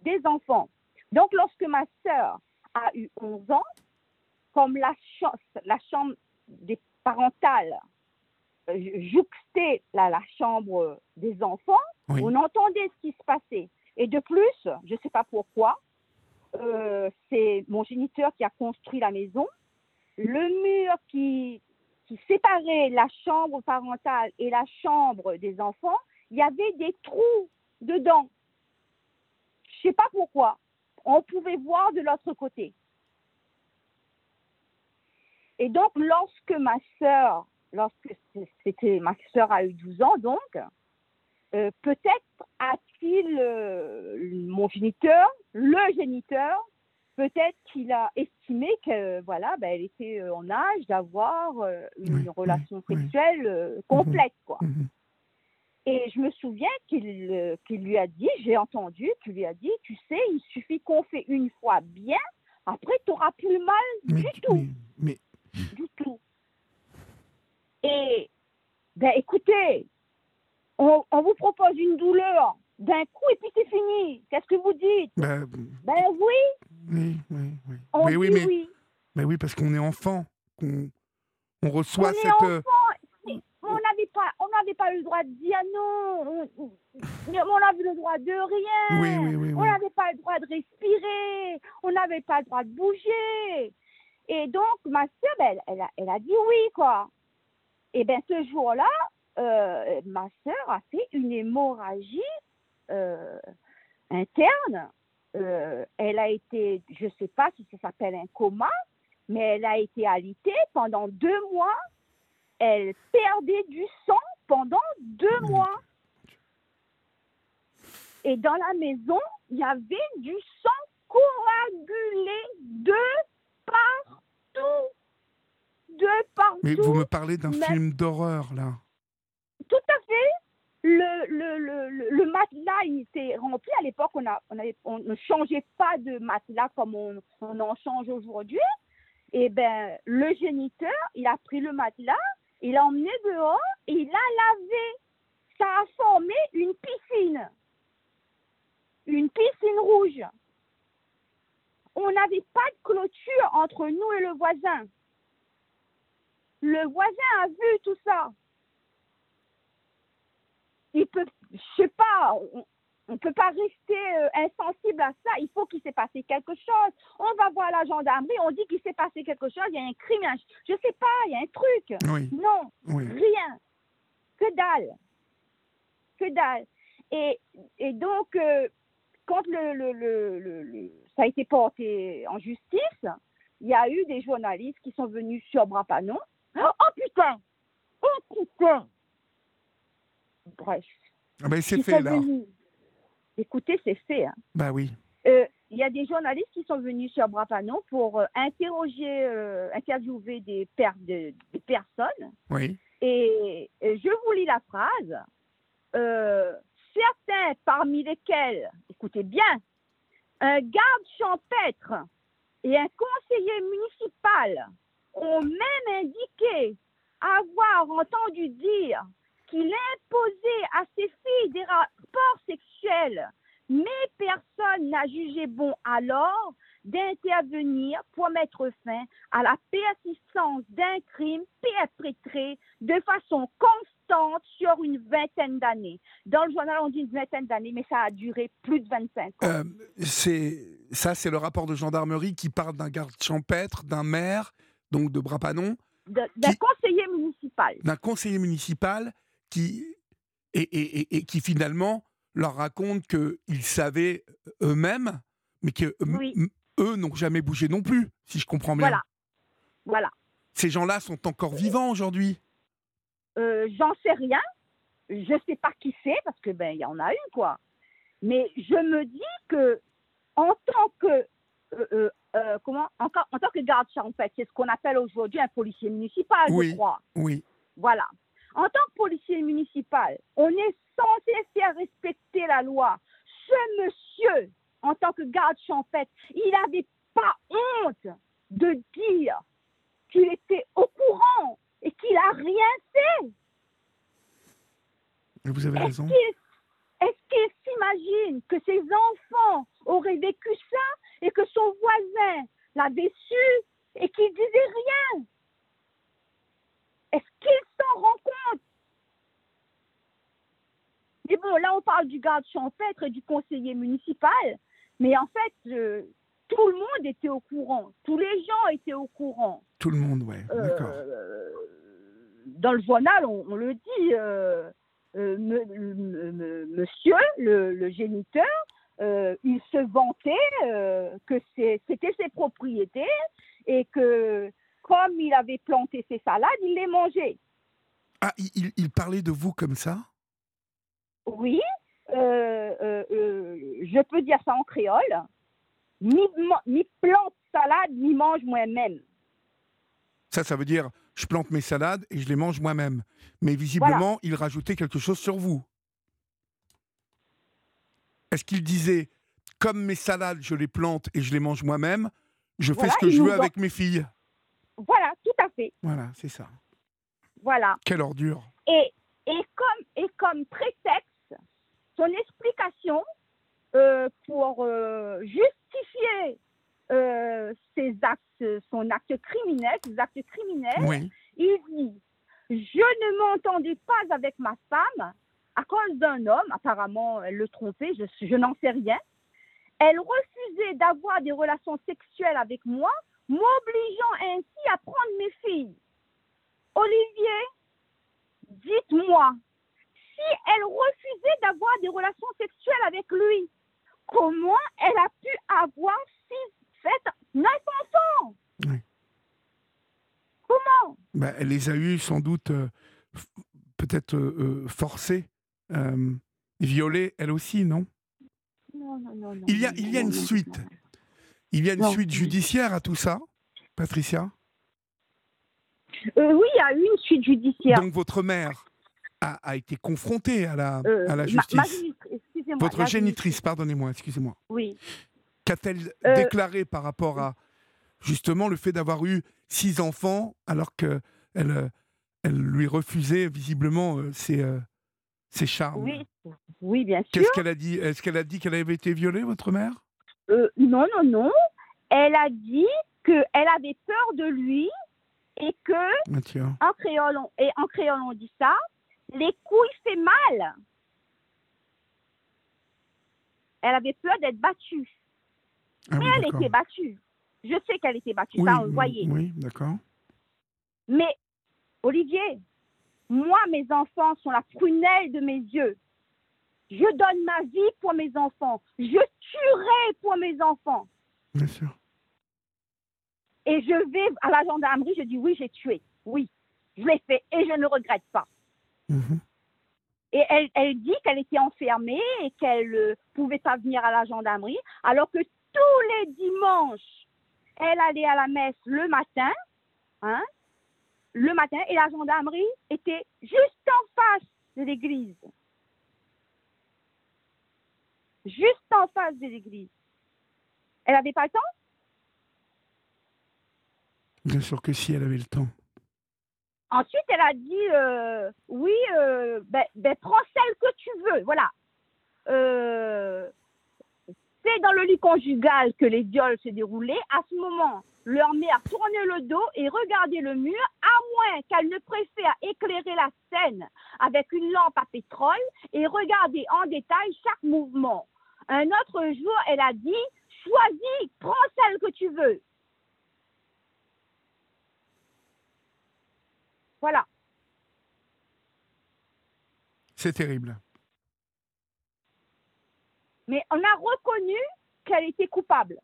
Des enfants. Donc, lorsque ma sœur a eu 11 ans, comme la, cha- la chambre des parentales jouxtait la, la chambre des enfants, oui. on entendait ce qui se passait. Et de plus, je ne sais pas pourquoi, euh, c'est mon géniteur qui a construit la maison. Le mur qui, qui séparait la chambre parentale et la chambre des enfants, il y avait des trous dedans. Je ne sais pas pourquoi. On pouvait voir de l'autre côté. Et donc, lorsque ma sœur, lorsque c'était ma sœur a eu 12 ans, donc, euh, peut-être a-t-il, euh, mon géniteur, le géniteur, peut-être qu'il a estimé que voilà, ben, elle était euh, en âge d'avoir une Oui, relation oui, sexuelle euh, complète, quoi. Mhm. Et je me souviens qu'il lui a dit, j'ai entendu, qu'il lui a dit, tu sais, il suffit qu'on fait une fois bien Après, tu n'auras plus mal mais, du tout. mais- mais- Du tout. Et, ben écoutez, on, on vous propose une douleur d'un coup et puis c'est fini. Qu'est-ce que vous dites bah, Ben oui, oui, oui, oui. on Mais oui, dit mais, oui. mais oui, parce qu'on est enfant, qu'on on reçoit On est cette. euh, On n'avait pas, on n'avait pas le droit de dire non. On, on- on avait le droit de rien. Oui, oui, oui, On n'avait pas le droit de respirer. On n'avait pas le droit de bouger. Et donc, ma soeur, ben, elle, elle a, elle a dit oui, quoi. Et bien, ce jour-là, euh, ma soeur a fait une hémorragie euh, interne. Euh, elle a été, je ne sais pas si ça s'appelle un coma, mais elle a été alitée pendant deux mois. Elle perdait du sang pendant deux Mon mois. Et dans la maison, il y avait du sang coagulé de partout. De partout. Mais vous me parlez d'un film d'horreur, là. Tout à fait. Le, le, le, le, le matelas, il était rempli. À l'époque, on, a, on, avait- on ne changeait pas de matelas comme on, on en change aujourd'hui. Et ben, le géniteur, il a pris le matelas, il l'a emmené dehors et il l'a lavé. Ça a formé une piscine. Une piscine rouge. On n'avait pas de clôture entre nous et le voisin. Le voisin a vu tout ça il peut, je sais pas, on ne peut pas rester euh, insensible à ça. Il faut qu'il s'est passé quelque chose. On va voir la gendarmerie, on dit qu'il s'est passé quelque chose, il y a un crime, un- je sais pas, il y a un truc. Oui, Non, oui. rien. Que dalle. Que dalle. Et, et donc, euh, quand le, le, le, le- le- ça a été porté en justice, il y a eu des journalistes qui sont venus sur Brapanon. Oh, oh, putain Oh putain Bref. Ah ben, c'est fait, là. venus. Écoutez, c'est fait. hein. Bah oui. Euh, Il y a des journalistes qui sont venus sur Brapanon pour euh, interroger, euh, interviewer des, per- de- des personnes. Oui. Et, et je vous lis la phrase. Certains parmi lesquels, écoutez bien, un garde champêtre et un conseiller municipal ont même indiqué avoir entendu dire qu'il imposait à ses filles des rapports sexuels, mais personne n'a jugé bon alors d'intervenir pour mettre fin à la persistance d'un crime perpétré de façon constante sur une vingtaine d'années. Dans le journal, on dit une vingtaine d'années, mais ça a duré plus de 25 ans. Euh, ça, c'est le rapport de gendarmerie qui parle d'un garde champêtre, d'un maire, donc de Brapanon, D'un conseiller municipal. d'un conseiller municipal qui et, et- et- et qui finalement leur raconte qu'ils savaient eux-mêmes, mais que m- Oui. eux n'ont jamais bougé non plus, si je comprends bien. Voilà. Voilà. Ces gens-là sont encore vivants aujourd'hui. Euh, J'en sais rien. Je sais pas qui c'est parce que ben il y en a une quoi. Mais je me dis que en tant que euh, euh, euh, comment en, en tant que garde champêtre, c'est ce qu'on appelle aujourd'hui un policier municipal, Oui. je crois. Oui. Voilà. En tant que policier municipal, on est censé faire respecter la loi. Ce monsieur, en tant que garde champêtre, il n'avait pas honte de dire qu'il était au courant et qu'il n'a rien fait. Vous avez Est-ce raison. qu'il est-ce qu'il s'imagine que ses enfants auraient vécu ça et que son voisin l'avait su et qu'il disait rien Est-ce qu'il s'en rend compte? Mais bon, là, on parle du garde champêtre et du conseiller municipal, mais en fait, euh, tout le monde était au courant, tous les gens étaient au courant. Tout le monde, ouais. Euh, D'accord. dans le journal, on, on le dit, euh, euh, me- me- me- monsieur, le, le géniteur, euh, il se vantait euh, que c'était ses propriétés et que comme il avait planté ses salades, il les mangeait. Ah, il, parlait de vous comme ça? Oui, euh, je peux dire ça en créole. Ni, ni plante salade, ni mange moi-même. Ça, ça veut dire je plante mes salades et je les mange moi-même. Mais visiblement, il rajoutait quelque chose sur vous. Est-ce qu'il disait comme mes salades, je les plante et je les mange moi-même, Je fais Voilà, ce que je veux avec mes filles. Voilà, tout à fait. Voilà, c'est ça. Voilà. Quelle ordure. Et, et, comme, et comme prétexte, son explication euh, pour euh, justifier euh, ses actes, son acte criminel, ses actes criminels, Oui. il dit Je ne m'entendais pas avec ma femme à cause d'un homme, apparemment elle le trompait, je, je n'en sais rien. Elle refusait d'avoir des relations sexuelles avec moi, m'obligeant ainsi à prendre mes filles. Olivier, dites-moi, si elle refusait d'avoir des relations sexuelles avec lui, comment elle a pu avoir six, sept, neuf enfants? Oui. Comment? Bah, elle les a eus sans doute euh, peut-être euh, euh, euh, violées, elle aussi, non? Non, non, non, non, Il y a- non, il y a non, une suite. Il y a une suite judiciaire à tout ça, Patricia? Euh, oui, il y a eu une suite judiciaire. Donc votre mère a, a été confrontée à la, Euh, à la ma- justice. ma votre la génitrice, pardonnez-moi, excusez-moi. Oui. Qu'a-t-elle Euh, déclaré par rapport à justement le fait d'avoir eu six enfants alors que elle, elle lui refusait visiblement ses, ses charmes Oui, oui, bien sûr. Qu'est-ce qu'elle a dit Est-ce qu'elle a dit qu'elle avait été violée, votre mère? Euh, non, non, non. Elle a dit qu'elle avait peur de lui et que, Ah, en créole, on, et en créole, on dit ça, les couilles fait mal. Elle avait peur d'être battue. Ah oui, Mais elle était battue. Je sais qu'elle était battue, Oui, ça, on le voyait. Oui, d'accord. Mais, Olivier, moi, mes enfants sont la prunelle de mes yeux. Je donne ma vie pour mes enfants. Je tuerai pour mes enfants. Bien sûr. Et je vais à la gendarmerie, je dis oui, j'ai tué. Oui, je l'ai fait et je ne regrette pas. Mhm. Et elle, elle dit qu'elle était enfermée et qu'elle ne pouvait pas venir à la gendarmerie, alors que tous les dimanches, elle allait à la messe le matin, hein, le matin, et la gendarmerie était juste en face de l'église. Juste en face de l'église. Elle n'avait pas le temps? Bien sûr que si, elle avait le temps. Ensuite, elle a dit euh, oui, euh, ben, ben, prends celle que tu veux. Voilà. Euh, c'est dans le lit conjugal que les viols se déroulaient. À ce moment, leur mère tournait le dos et regardait le mur, à moins qu'elle ne préfère éclairer la scène avec une lampe à pétrole et regarder en détail chaque mouvement. Un autre jour, elle a dit choisis, prends celle que tu veux. Voilà. C'est terrible. Mais on a reconnu qu'elle était coupable.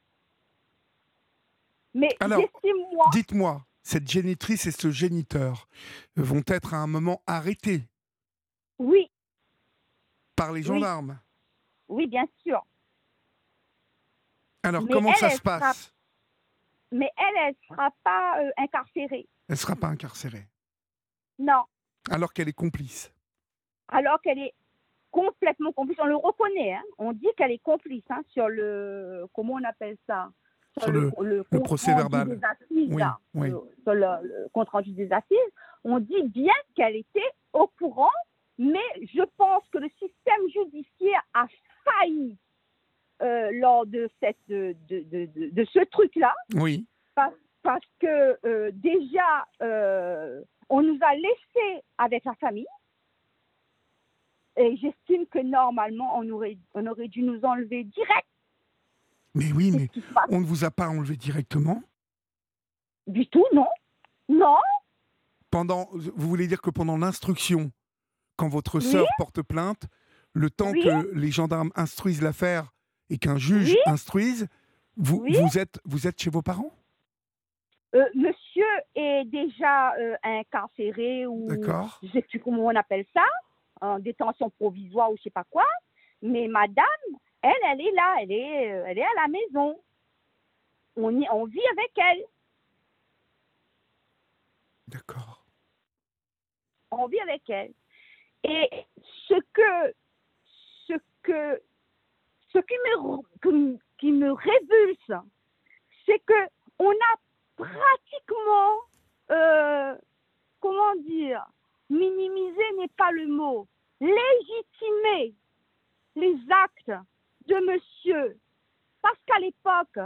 Mais moi, Dites-moi, cette génitrice et ce géniteur vont être à un moment arrêtés oui, par les gendarmes. oui, bien sûr. Alors, Mais comment elle, ça elle se passe Mais elle, elle ne sera pas euh, incarcérée. Elle ne sera pas incarcérée, Non. alors qu'elle est complice. Alors qu'elle est complètement complice. On le reconnaît. hein. On dit qu'elle est complice hein, sur le. Comment on appelle ça? Sur le- compte procès rendu verbal. Des assises, Oui, là. oui. Euh, sur le, le compte rendu des assises. On dit bien qu'elle était au courant, mais je pense que le système judiciaire a failli euh, lors de, cette, de, de, de- de ce truc-là. Oui, parce que euh, déjà, euh, on nous a laissés avec la famille. Et j'estime que normalement, on aurait, on aurait dû nous enlever direct. mais oui, mais on ne vous a pas enlevé directement? Du tout, non. Non, Pendant, vous voulez dire que pendant l'instruction, quand votre Oui. sœur porte plainte, le temps Oui. que les gendarmes instruisent l'affaire et qu'un juge Oui. instruise, vous, vous, êtes, vous êtes chez vos parents? Euh, monsieur est déjà euh, incarcéré ou je sais plus comment on appelle ça, en détention provisoire ou je sais pas quoi. Mais madame, elle, elle est là, elle est, euh, elle est à la maison. On, y- on vit avec elle. D'accord. on vit avec elle. Et ce que, ce que, ce qui me, qui- qui me révulse, c'est que on a pratiquement, euh, comment dire, minimiser n'est pas le mot, légitimer les actes de monsieur. Parce qu'à l'époque,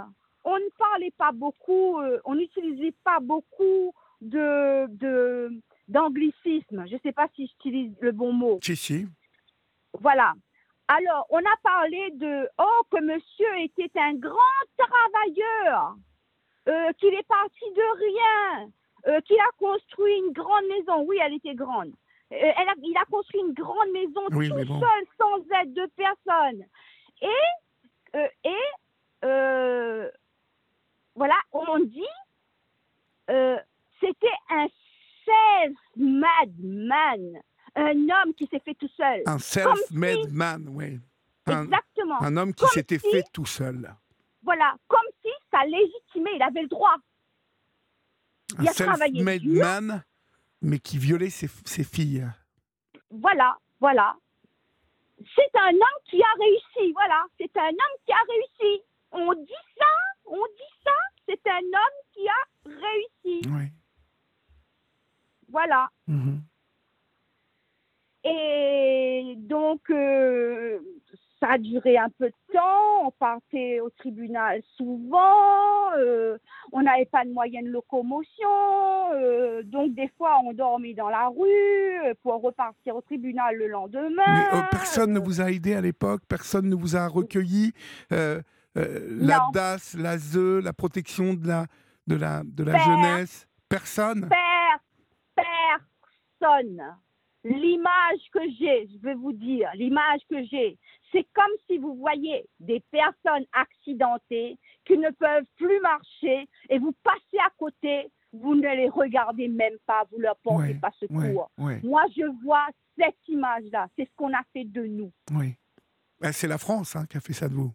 on ne parlait pas beaucoup, euh, on n'utilisait pas beaucoup de, de, d'anglicisme. Je ne sais pas si j'utilise le bon mot. Si, si. Voilà. Alors, on a parlé de, oh, que monsieur était un grand travailleur, euh, qu'il est parti de rien, euh, qu'il a construit une grande maison. Oui, elle était grande. Euh, elle a- il a construit une grande maison Oui, tout bon. seul, sans aide de personne. Et, euh, et euh, voilà, on dit, c'était un self-made man, un homme qui s'est fait tout seul. Un self-made man, oui. Un, Exactement. un homme qui s'était si- fait tout seul. Voilà, comme si ça légitimait, il avait le droit. Un Il a travaillé dur. man, mais qui violait ses, ses filles. Voilà, voilà. C'est un homme qui a réussi, voilà. C'est un homme qui a réussi. On dit ça, on dit ça, c'est un homme qui a réussi. Oui. Voilà. Mhm. Et donc, euh, ça a duré un peu de temps. On partait au tribunal souvent. euh, on n'avait pas de moyens de locomotion. euh, donc, des fois, on dormait dans la rue euh, pour repartir au tribunal le lendemain. Mais euh, personne ne vous a aidé à l'époque, personne ne vous a recueilli. la. DAS, la ZE, la protection de la, de la, de la Père. jeunesse? Personne? Per- personne. L'image que j'ai, je vais vous dire, l'image que j'ai, c'est comme si vous voyez des personnes accidentées qui ne peuvent plus marcher et vous passez à côté, vous ne les regardez même pas, vous leur portez Ouais, pas secours. Ouais, ouais, Moi, je vois cette image-là, c'est ce qu'on a fait de nous. oui. Ben, c'est la France hein, qui a fait ça de vous.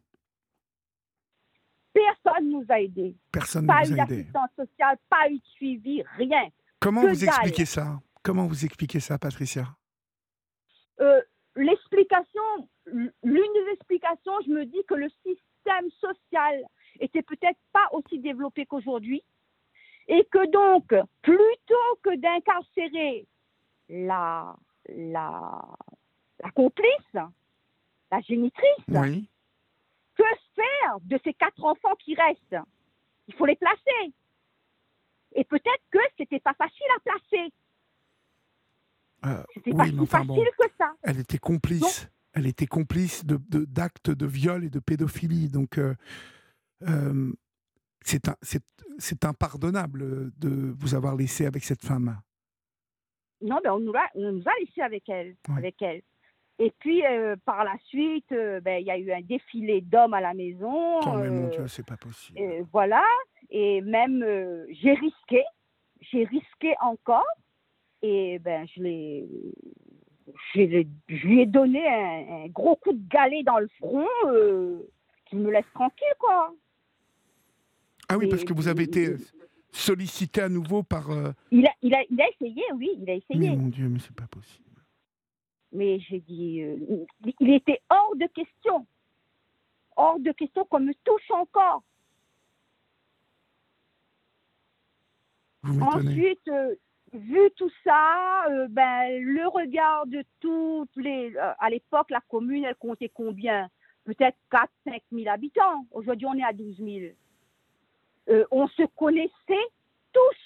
Personne nous a aidés. Personne Pas ne eu vous a aidé. d'assistance sociale, pas eu de suivi, rien. Comment que vous dalle. expliquez ça? Comment vous expliquez ça, Patricia? Euh, l'explication, l'une des explications, je me dis que le système social était peut-être pas aussi développé qu'aujourd'hui et que donc, plutôt que d'incarcérer la, la, la complice, la génitrice, Oui. que faire de ces quatre enfants qui restent? Il faut les placer. Et peut-être que c'était pas facile à placer. Euh, C'était pas si mais enfin facile bon, que ça. elle était complice. Elle était complice de de- d'actes de, viol et de pédophilie. Donc, euh, euh, c'est impardonnable de vous avoir laissé avec cette femme. Non, ben on nous a, on nous a laissé avec elle, Ouais. avec elle. Et puis euh, par la suite, euh, ben il y a eu un défilé d'hommes à la maison. Oh, mais mon Dieu, c'est pas possible. voilà. Et même j'ai risqué, j'ai risqué encore. Et ben je l'ai, je l'ai- je lui ai donné un, un gros coup de galet dans le front, euh, qui me laisse tranquille quoi. Ah oui, et- parce que vous avez été sollicité à nouveau par. euh, Il a, il a, il a essayé, oui, il a essayé. Mais mon Dieu, mais c'est pas possible. Mais j'ai dit, euh, il- était hors de question. Hors de question qu'on me touche encore. Vous. Ensuite, vu tout ça, euh, ben, le regard de toutes les... euh, à l'époque, la commune, elle comptait combien? Peut-être 4 5 000 habitants. Aujourd'hui, on est à 12 000. Euh, on se connaissait tous.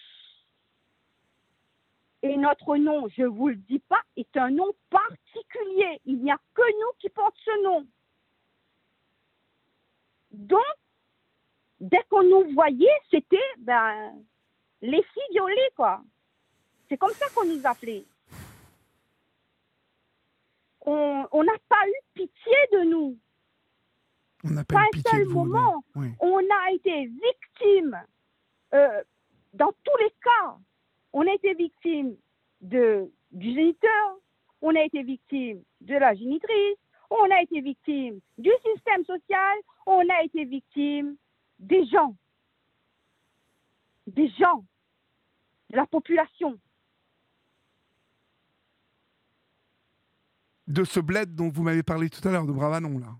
Et notre nom, je vous le dis pas, est un nom particulier. Il n'y a que nous qui portent ce nom. Donc, dès qu'on nous voyait, c'était ben, les filles violées, quoi. C'est comme ça qu'on nous appelait. On n'a pas eu pitié de nous. On n'a pas Pas eu un seul de vous. non. moment. Oui. On a été victime, euh, dans tous les cas, on a été victime de, du géniteur, on a été victime de la génitrice, on a été victime du système social, on a été victime des gens, des gens, de la population. De ce bled dont vous m'avez parlé tout à l'heure, de Bravanon, là.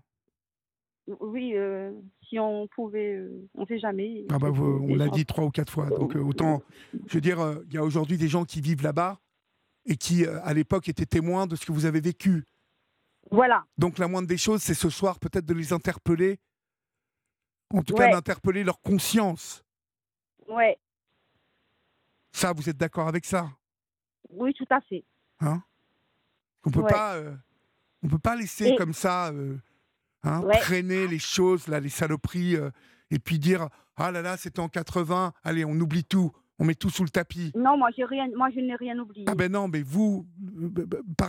Oui, euh, si on pouvait, euh, on ne sait jamais. Ah bah, vous- on l'a dit trois ou quatre fois. Donc euh, autant, je veux dire, il y a aujourd'hui des gens qui vivent là-bas et qui, à l'époque, étaient témoins de ce que vous avez vécu. Voilà, Donc la moindre des choses, c'est ce soir peut-être de les interpeller, en tout Ouais. cas d'interpeller leur conscience. ouais, Ça, vous êtes d'accord avec ça? Oui, tout à fait. On peut Ouais. pas, euh, on peut pas laisser Et- comme ça euh, hein, Ouais. traîner les choses, là, les saloperies, euh, et puis dire ah là là, c'était en 80, allez, on oublie tout, on met tout sous le tapis. Non, moi, rien, moi, je n'ai rien oublié. Ah ben non, mais vous, euh,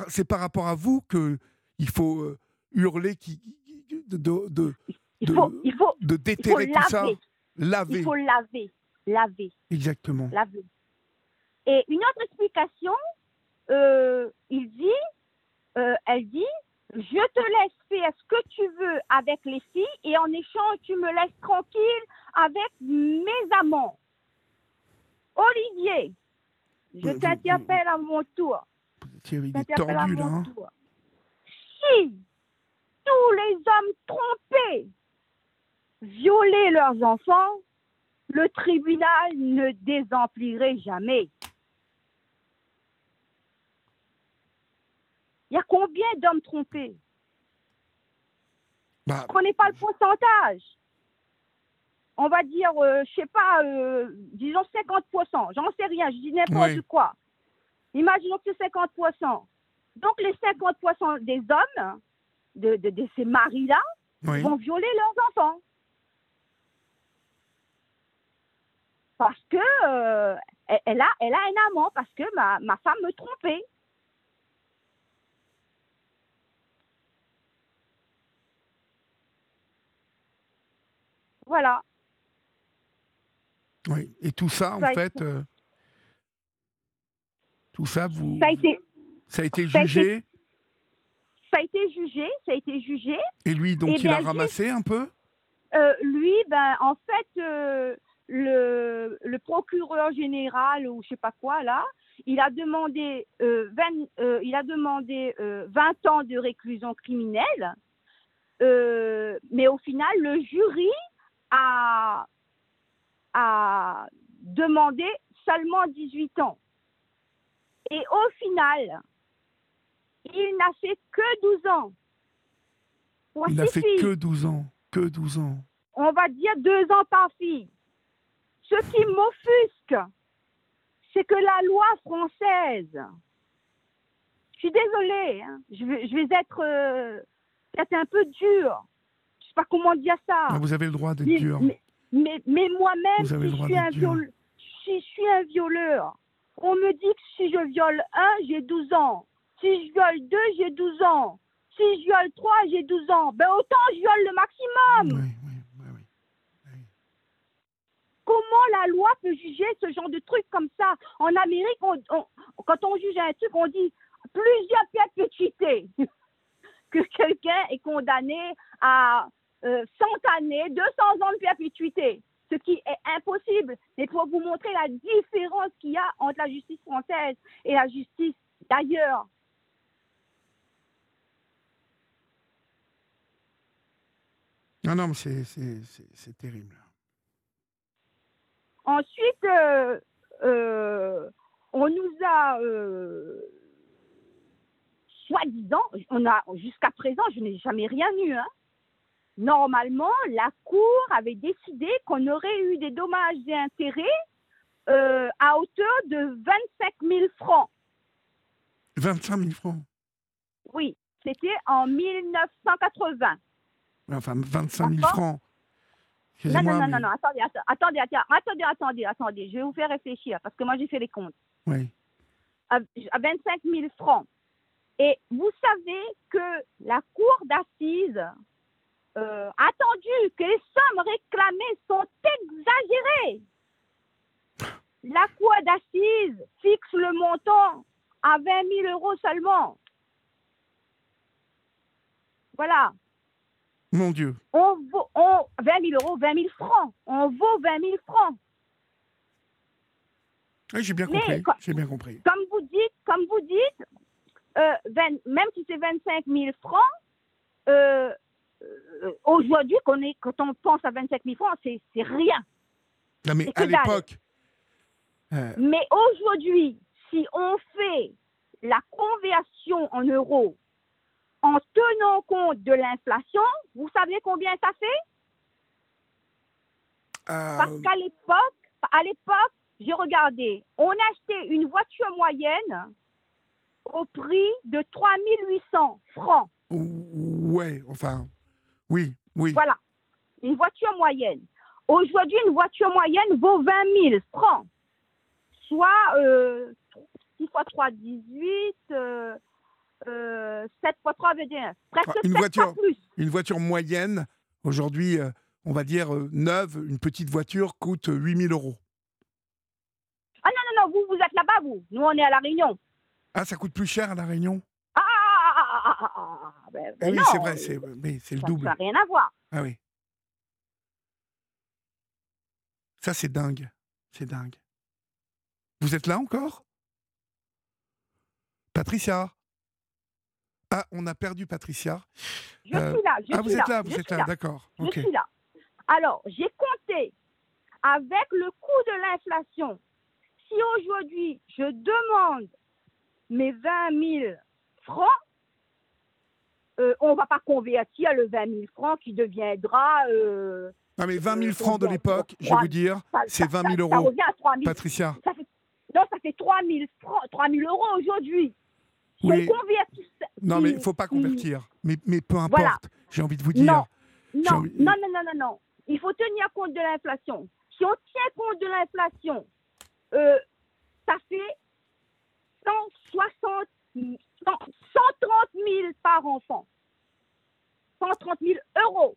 c'est par rapport à vous que il faut hurler, qui, de, de, de, il, de- faut, il, faut, de il faut déterrer tout ça, laver. laver, Il faut laver, laver, exactement. laver. Et une autre explication, euh, il dit, euh, elle dit, je te laisse faire ce que tu veux avec les filles et en échange, tu me laisses tranquille avec mes amants. Olivier, je t'interpelle à mon tour. Thierry, il est là. mon hein. tour. Si tous les hommes trompés violaient leurs enfants, le tribunal ne désemplirait jamais. Il y a combien d'hommes trompés Bah, Prenez pas le pourcentage. On va dire, euh, je sais pas, euh, disons 50%. J'en sais rien, je dis n'importe Oui. quoi. Imaginons que c'est 50%. Donc les 50% des hommes, de, de- de ces maris-là, oui. vont violer leurs enfants. Parce que euh, elle, elle a, elle a un amant, parce que ma, ma femme me trompait. Voilà. Oui. Et tout ça, en Ça fait, euh, tout ça, vous, Ça a été, ça a été ça a été- jugé. ça a été jugé, ça a été jugé. Et lui, donc, Eh il a ramassé un peu? Euh, lui, ben, en fait, euh, le, le procureur général ou je sais pas quoi là, il a demandé, euh, 20, il a demandé euh, 20 ans de réclusion criminelle, mais au final, le jury a, a demandé seulement 18 ans. Et au final, il n'a fait que 12 ans. Pour Il n'a fait filles que 12 ans. Que 12 ans. on va dire deux ans par fille. Ce qui m'offusque, c'est que la loi française, je suis désolée, hein, je, vais, je vais être euh, peut-être un peu dure, sais pas comment dire ça, Ah, Vous avez le droit d'être mais, dur. mais, mais- mais moi-même, si je, suis un d'être dur. viol- si je suis un violeur, on me dit que si je viole un, j'ai 12 ans. Si je viole deux, j'ai 12 ans. Si je viole trois, j'ai 12 ans. Ben autant je viole le maximum. Oui, oui, oui, oui. Comment la loi peut juger ce genre de truc comme ça? En Amérique, on- on- quand on juge un truc, on dit plusieurs perpétuités. que quelqu'un est condamné à euh, 100 années, 200 ans de perpétuité. Ce qui est impossible. Mais pour vous montrer la différence qu'il y a entre la justice française et la justice d'ailleurs. Non, non, mais c'est- terrible. Ensuite, euh, euh, on nous a, euh, soi-disant, on a jusqu'à présent, je n'ai jamais rien eu. hein. Normalement, la Cour avait décidé qu'on aurait eu des dommages et intérêts euh, à hauteur de 25 000 francs. 25 000 francs? Oui, c'était en 1980. Enfin, 25 000 D'accord. francs. Non, non, non, mais- non, non, attendez, attendez, attendez, attendez, attendez, attendez, je vais vous faire réfléchir parce que moi j'ai fait les comptes. Oui. à, à 25 000 francs. Et vous savez que la cour d'assises euh, a attendu que les sommes réclamées sont exagérées. La cour d'assises fixe le montant à 20 000 euros seulement. Voilà. Mon Dieu. On vaut, on, 20 000 euros, 20 000 francs. On vaut 20 000 francs. Oui, j'ai bien compris. J'ai bien compris. comme vous dites, comme vous dites, euh, 20 même si c'est 25 000 francs, euh, aujourd'hui, qu'on est- quand on pense à 25 000 francs, c'est c'est rien. Non, mais à l'époque. euh, Mais aujourd'hui, si on fait la conversion en euros en tenant compte de l'inflation, vous savez combien ça fait? Euh, Parce qu'à l'époque, à l'époque, j'ai regardé, on achetait une voiture moyenne au prix de 3800 francs. ouais, enfin, oui, oui. Voilà, une voiture moyenne. Aujourd'hui, une voiture moyenne vaut 20 000 francs, soit euh, 6 fois 3, 18, euh, euh, 7 fois 3, 21. Presque une 7 voiture. fois plus. Une voiture moyenne, aujourd'hui, euh, on va dire euh, neuve, une petite voiture coûte 8000 euros. Ah non, non, non, vous, vous êtes là-bas, vous. Nous, on est à La Réunion. Ah, ça coûte plus cher à La Réunion? Ah, ah, ah, ben, ben oui, c'est vrai, c'est le ça double. n'a rien à voir. Ah oui. Ça, c'est dingue. C'est dingue. Vous êtes là encore? Patricia? Ah, on a perdu Patricia. Je Euh, suis là, je ah, suis vous êtes là, vous êtes là, d'accord. Je suis là. Alors, j'ai compté avec le coût de l'inflation. Si aujourd'hui, je demande mes 20 000 francs, euh, on ne va pas convertir le 20 000 francs qui deviendra. euh, Non, mais 20 000 Euh, francs de l'époque, je vais vous dire, ça- c'est ça- 20 ça- 000 Ça euros. revient à 3 000 Patricia, ça fait, Non, ça fait 3 000, francs, 3 000 euros aujourd'hui. Si Oui. on convertit. ça- non, mais il ne faut pas convertir. Mais, mais peu importe, Voilà. j'ai envie de vous dire. Non, non, envie- non, non, non, non, non. Il faut tenir compte de l'inflation. Si on tient compte de l'inflation, euh, ça fait 160, 100 130 000 par enfant. 130 000 euros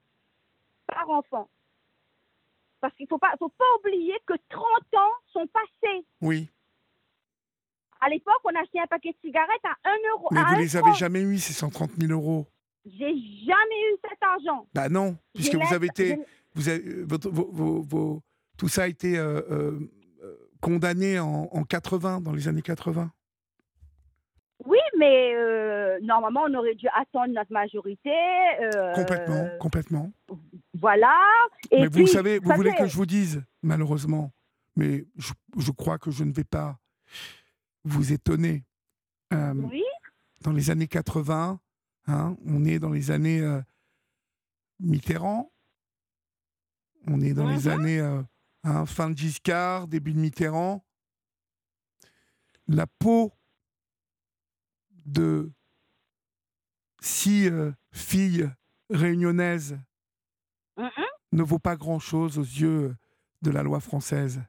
par enfant. Parce qu'il ne faut pas, faut pas oublier que 30 ans sont passés. Oui, À l'époque, on achetait un paquet de cigarettes à 1 euro. mais à vous un les franc. avez jamais eu, ces 130 000 euros? J'ai jamais eu cet argent. Bah non, puisque vous avez été, vous avez, euh, votre- vos- vos- vos- tout ça a été euh, euh, euh, condamné en, en 80, dans les années 80. Mais euh, normalement, on aurait dû attendre notre majorité. euh, Complètement, complètement. Voilà. Et mais puis, vous savez, vous voulez fait- que je vous dise, malheureusement, mais je, je crois que je ne vais pas vous étonner. Euh, Oui, Dans les années 80, hein, on est dans les années Mitterrand, on est dans les Mhm. années hein, fin de Giscard, début de Mitterrand. La peau de six euh, filles réunionnaises Mhm. ne vaut pas grand-chose aux yeux de la loi française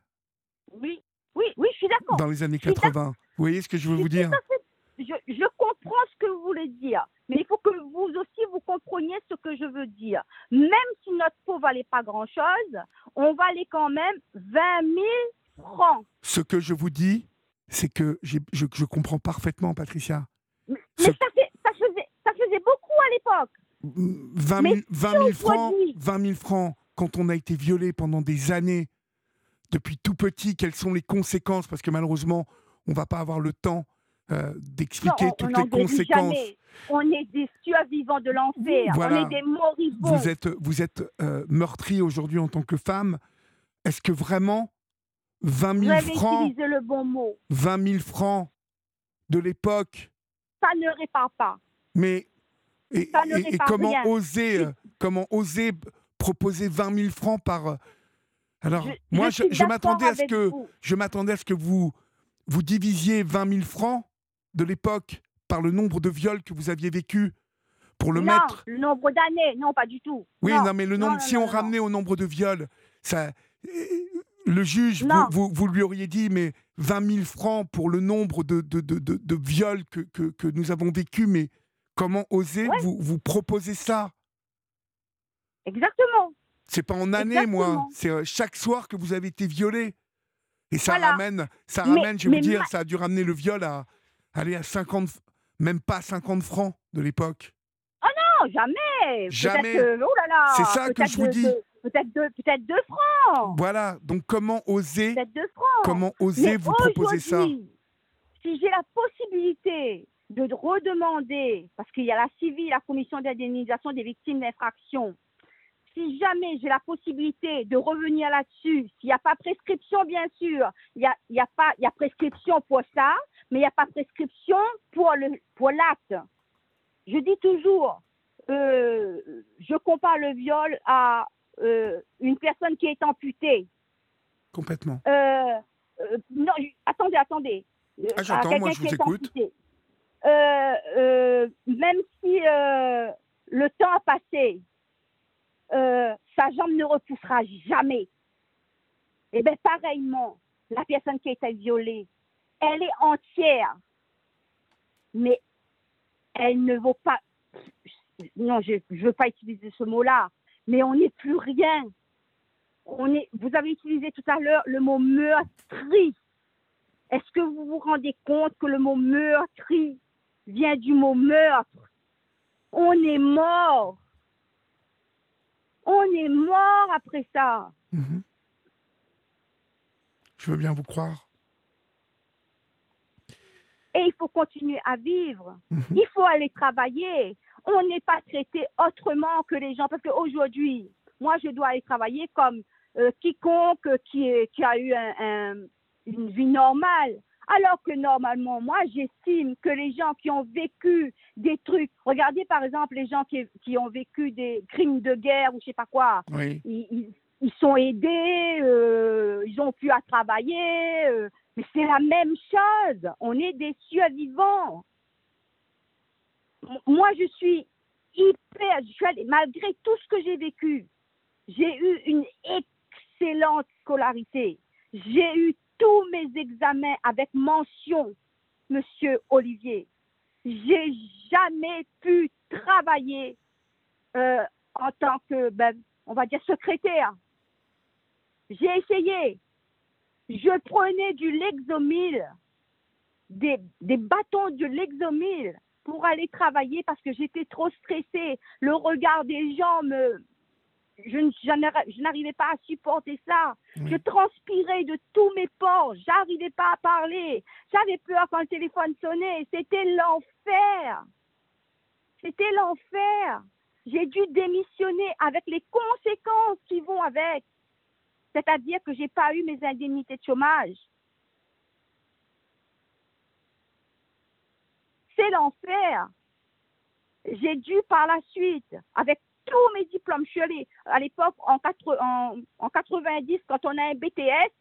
oui, oui, oui, je suis d'accord. dans les années Je suis 80. Vous voyez ce que je veux Je vous dire? fait- Je, je comprends ce que vous voulez dire, mais il faut que vous aussi vous compreniez ce que je veux dire. Même si notre peau valait pas grand-chose, on valait quand même 20 000 francs. Ce que je vous dis, c'est que je comprends parfaitement, Patricia. Mais ça, fait- ça faisait, ça faisait beaucoup à l'époque. 20 Mais 000, 20 000 francs, aujourd'hui- 20 000 francs, quand on a été violé pendant des années, depuis tout petit, quelles sont les conséquences? Parce que malheureusement, on va pas avoir le temps euh, d'expliquer on- on toutes n'en les conséquences. On est des survivants de l'enfer. Voilà. On est des moribonds. Vous êtes, vous êtes euh, meurtri aujourd'hui en tant que femme. Est-ce que vraiment 20 Vous 000 avez francs, le bon mot. 20 000 francs de l'époque, Ça ne répare pas. mais et, comment rien. oser, euh, comment oser proposer 20 000 francs par euh, alors Je- moi je m'attendais à ce que vous. je m'attendais à ce que vous vous divisiez 20 000 francs de l'époque par le nombre de viols que vous aviez vécu pour le non, mettre. le nombre d'années, non, pas du tout. Oui, non, mais le nombre, non, si on ramenait au nombre de viols, ça, euh, le juge, vous, vous, vous lui auriez dit, mais 20 000 francs pour le nombre de, de, de, de, de viols que, que, que nous avons vécu, mais comment oser Ouais. vous, vous proposer ça? Exactement. C'est pas en année, moi. C'est euh, chaque soir que vous avez été violé. Et ça Voilà. ramène, ça Mais- ramène, je vais vous dire, ma- ça a dû ramener le viol à aller à 50, même pas 50 francs de l'époque. Non, jamais. Jamais. Oh là là. C'est ça que je vous dis. Peut-être deux, peut-être deux francs. Voilà. Donc comment oser, Peut-être deux francs. comment Mais oser vous proposer ça Si j'ai la possibilité de redemander, parce qu'il y a la CIVI, la commission d'indemnisation des victimes d'infraction, si jamais j'ai la possibilité de revenir là-dessus, s'il n'y a pas prescription, bien sûr, il y a, il y a, pas, il y a prescription pour ça, mais il n'y a pas prescription pour l'acte. Pour je dis toujours, euh, je compare le viol à euh, une personne qui est amputée. Complètement. Euh, non, attendez, attendez. Ah, j'entends, moi je vous écoute. même si le temps a passé, sa jambe ne repoussera jamais. Et eh bien, pareillement, la personne qui a été violée, elle est entière, mais elle ne vaut pas. Non, je ne veux pas utiliser ce mot-là, mais on n'est plus rien. On est, vous avez utilisé tout à l'heure le mot meurtri. Est-ce que vous vous rendez compte que le mot meurtri vient du mot meurtre? On est mort. On est mort après ça. Mhm. Je veux bien vous croire et il faut continuer à vivre. Mhm. Il faut aller travailler. On n'est pas traité autrement que les gens parce qu'aujourd'hui, moi, je dois aller travailler comme euh, quiconque qui, qui, a eu une vie normale. Alors que normalement, moi, j'estime que les gens qui ont vécu des trucs, regardez par exemple les gens qui, qui ont vécu des crimes de guerre ou je sais pas quoi, ils, ils, sont aidés, euh, ils ont pu à travailler, euh, mais c'est la même chose. On est des survivants. Moi, je suis hyper. malgré tout ce que j'ai vécu, j'ai eu une excellente scolarité. J'ai eu tous mes examens avec mention, monsieur Olivier. J'ai jamais pu travailler euh, en tant que, ben, on va dire, secrétaire. J'ai essayé, je prenais du Lexomil, des, des bâtons de Lexomil pour aller travailler parce que j'étais trop stressée. Le regard des gens me, je, n'arrivais pas à supporter ça. Je transpirais de tous mes pores. J'arrivais pas à parler. J'avais peur quand le téléphone sonnait. C'était l'enfer. C'était l'enfer. J'ai dû démissionner avec les conséquences qui vont avec. C'est-à-dire que je n'ai pas eu mes indemnités de chômage. C'est l'enfer. J'ai dû par la suite, avec tous mes diplômes, je suis allée à l'époque en, en, 90, quand on a un BTS,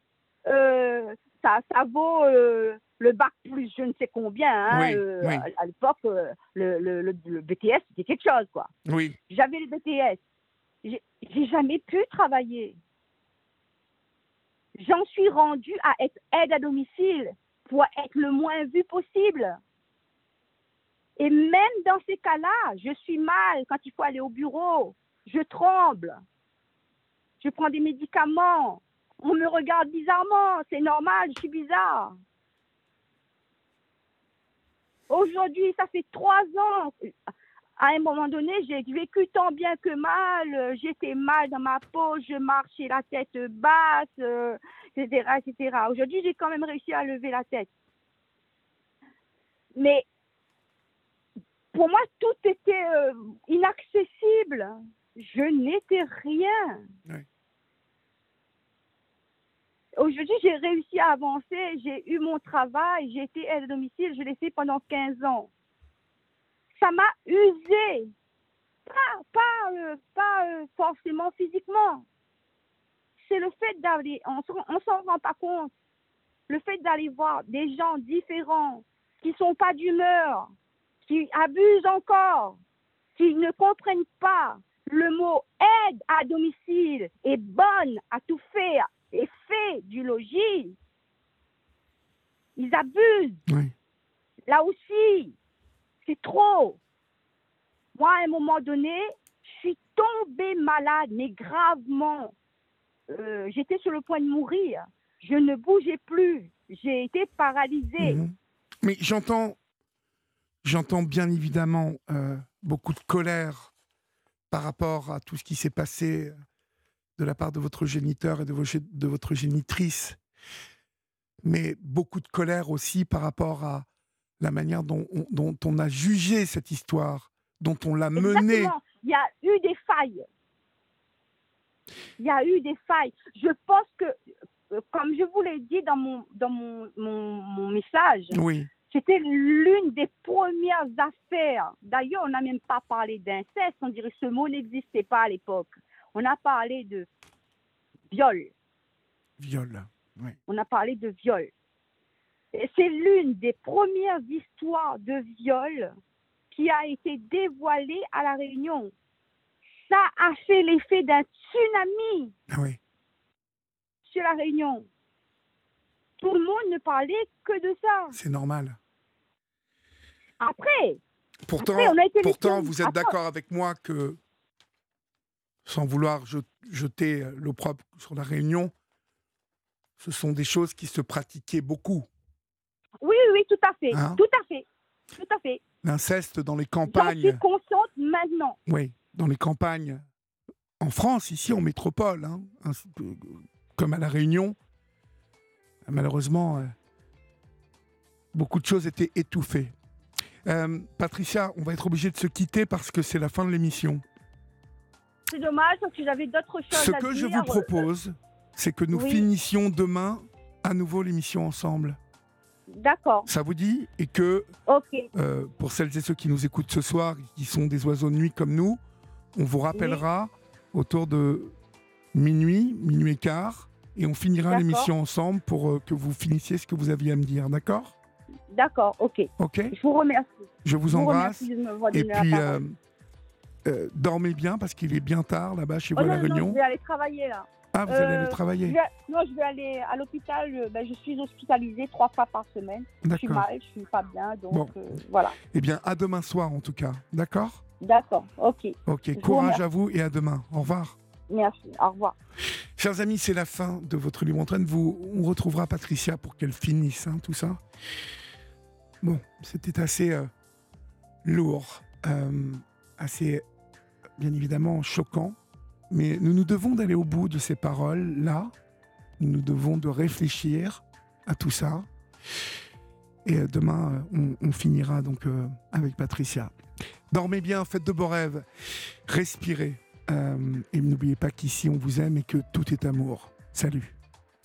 euh, ça, ça, vaut euh, le bac plus je ne sais combien. Hein, euh, à, l'époque, le, le, le, BTS, c'était quelque chose. quoi. Oui. J'avais le BTS. J'ai jamais pu travailler j'en suis rendue à être aide à domicile pour être le moins vu possible. Et même dans ces cas-là, je suis mal quand il faut aller au bureau. Je tremble. Je prends des médicaments. On me regarde bizarrement. C'est normal, je suis bizarre. Aujourd'hui, ça fait trois ans à un moment donné, j'ai vécu tant bien que mal. J'étais mal dans ma peau, je marchais la tête basse, etc., euh, etc. Aujourd'hui, j'ai quand même réussi à lever la tête. Mais pour moi, tout était euh, inaccessible. Je n'étais rien. Aujourd'hui, j'ai réussi à avancer. J'ai eu mon travail. J'ai été aide à domicile. Je l'ai fait pendant 15 ans ça m'a usé. Pas, pas, euh, pas euh, forcément physiquement. C'est le fait d'aller, on ne s'en rend pas compte, le fait d'aller voir des gens différents qui ne sont pas d'humeur, qui abusent encore, qui ne comprennent pas le mot aide à domicile est bonne à tout faire et fait du logis. Ils abusent. Là aussi, c'est trop. Moi, à un moment donné, je suis tombée malade, mais gravement. Euh, j'étais sur le point de mourir. Je ne bougeais plus. J'ai été paralysée. Mhm. Mais j'entends, j'entends bien évidemment euh, beaucoup de colère par rapport à tout ce qui s'est passé de la part de votre géniteur et de, de votre génitrice. Mais beaucoup de colère aussi par rapport à, la manière dont on, dont on a jugé cette histoire, dont on l'a menée. Il y a eu des failles. Il y a eu des failles. Je pense que, euh, comme je vous l'ai dit dans mon, dans mon, mon, mon message, Oui, c'était l'une des premières affaires. D'ailleurs, on n'a même pas parlé d'inceste. On dirait que ce mot n'existait pas à l'époque. On a parlé de viol. viol. Oui. On a parlé de viol. C'est l'une des premières histoires de viol qui a été dévoilée à La Réunion. Ça a fait l'effet d'un tsunami Ah oui. sur La Réunion. Tout le monde ne parlait que de ça. C'est normal. Après, Pourtant, Après, on a été pourtant victime. vous êtes d'accord avec moi que, sans vouloir je- jeter l'opprobre sur la Réunion, ce sont des choses qui se pratiquaient beaucoup. oui, oui, tout à fait. Hein? Tout à fait. Tout à fait. L'inceste dans les campagnes. suis consciente maintenant. Oui, dans les campagnes. En France, ici, en métropole, hein, que- comme à La Réunion, malheureusement, euh, beaucoup de choses étaient étouffées. Euh, Patricia, on va être obligé de se quitter parce que c'est la fin de l'émission. C'est dommage parce que j'avais d'autres choses Ce à que dire. je vous propose, c'est que nous Oui. finissions demain à nouveau l'émission ensemble. D'accord. Ça vous dit? Et que. Euh, pour celles et ceux qui nous écoutent ce soir, qui sont des oiseaux de nuit comme nous, on vous rappellera autour de minuit, minuit et quart, et on finira l'émission ensemble pour euh, que vous finissiez ce que vous aviez à me dire, d'accord? D'accord. Ok. Ok Je vous remercie. Je vous Je vous embrasse, et puis euh, euh, dormez bien parce qu'il est bien tard là-bas chez vous Oh à La non, non, Réunion. je vais aller travailler là. Ah, vous allez aller Je travailler vais- non, je vais aller à l'hôpital. Ben, je suis hospitalisée trois fois par semaine. Je suis mal, je suis pas bien, donc Bon. voilà. Eh bien, à demain soir en tout cas, d'accord? D'accord. Ok. Ok, courage à vous et à demain. Au revoir. Merci. Au revoir. Chers amis, c'est la fin de votre libre entraîne. Vous, on retrouvera Patricia pour qu'elle finisse hein, tout ça. Bon, c'était assez euh, lourd, euh, assez, bien évidemment, choquant. Mais nous nous devons d'aller au bout de ces paroles-là. Nous nous devons de réfléchir à tout ça. Et euh, demain, on, finira donc avec Patricia. Dormez bien, faites de beaux rêves, respirez. Euh, et n'oubliez pas qu'ici on vous aime et que tout est amour. Salut.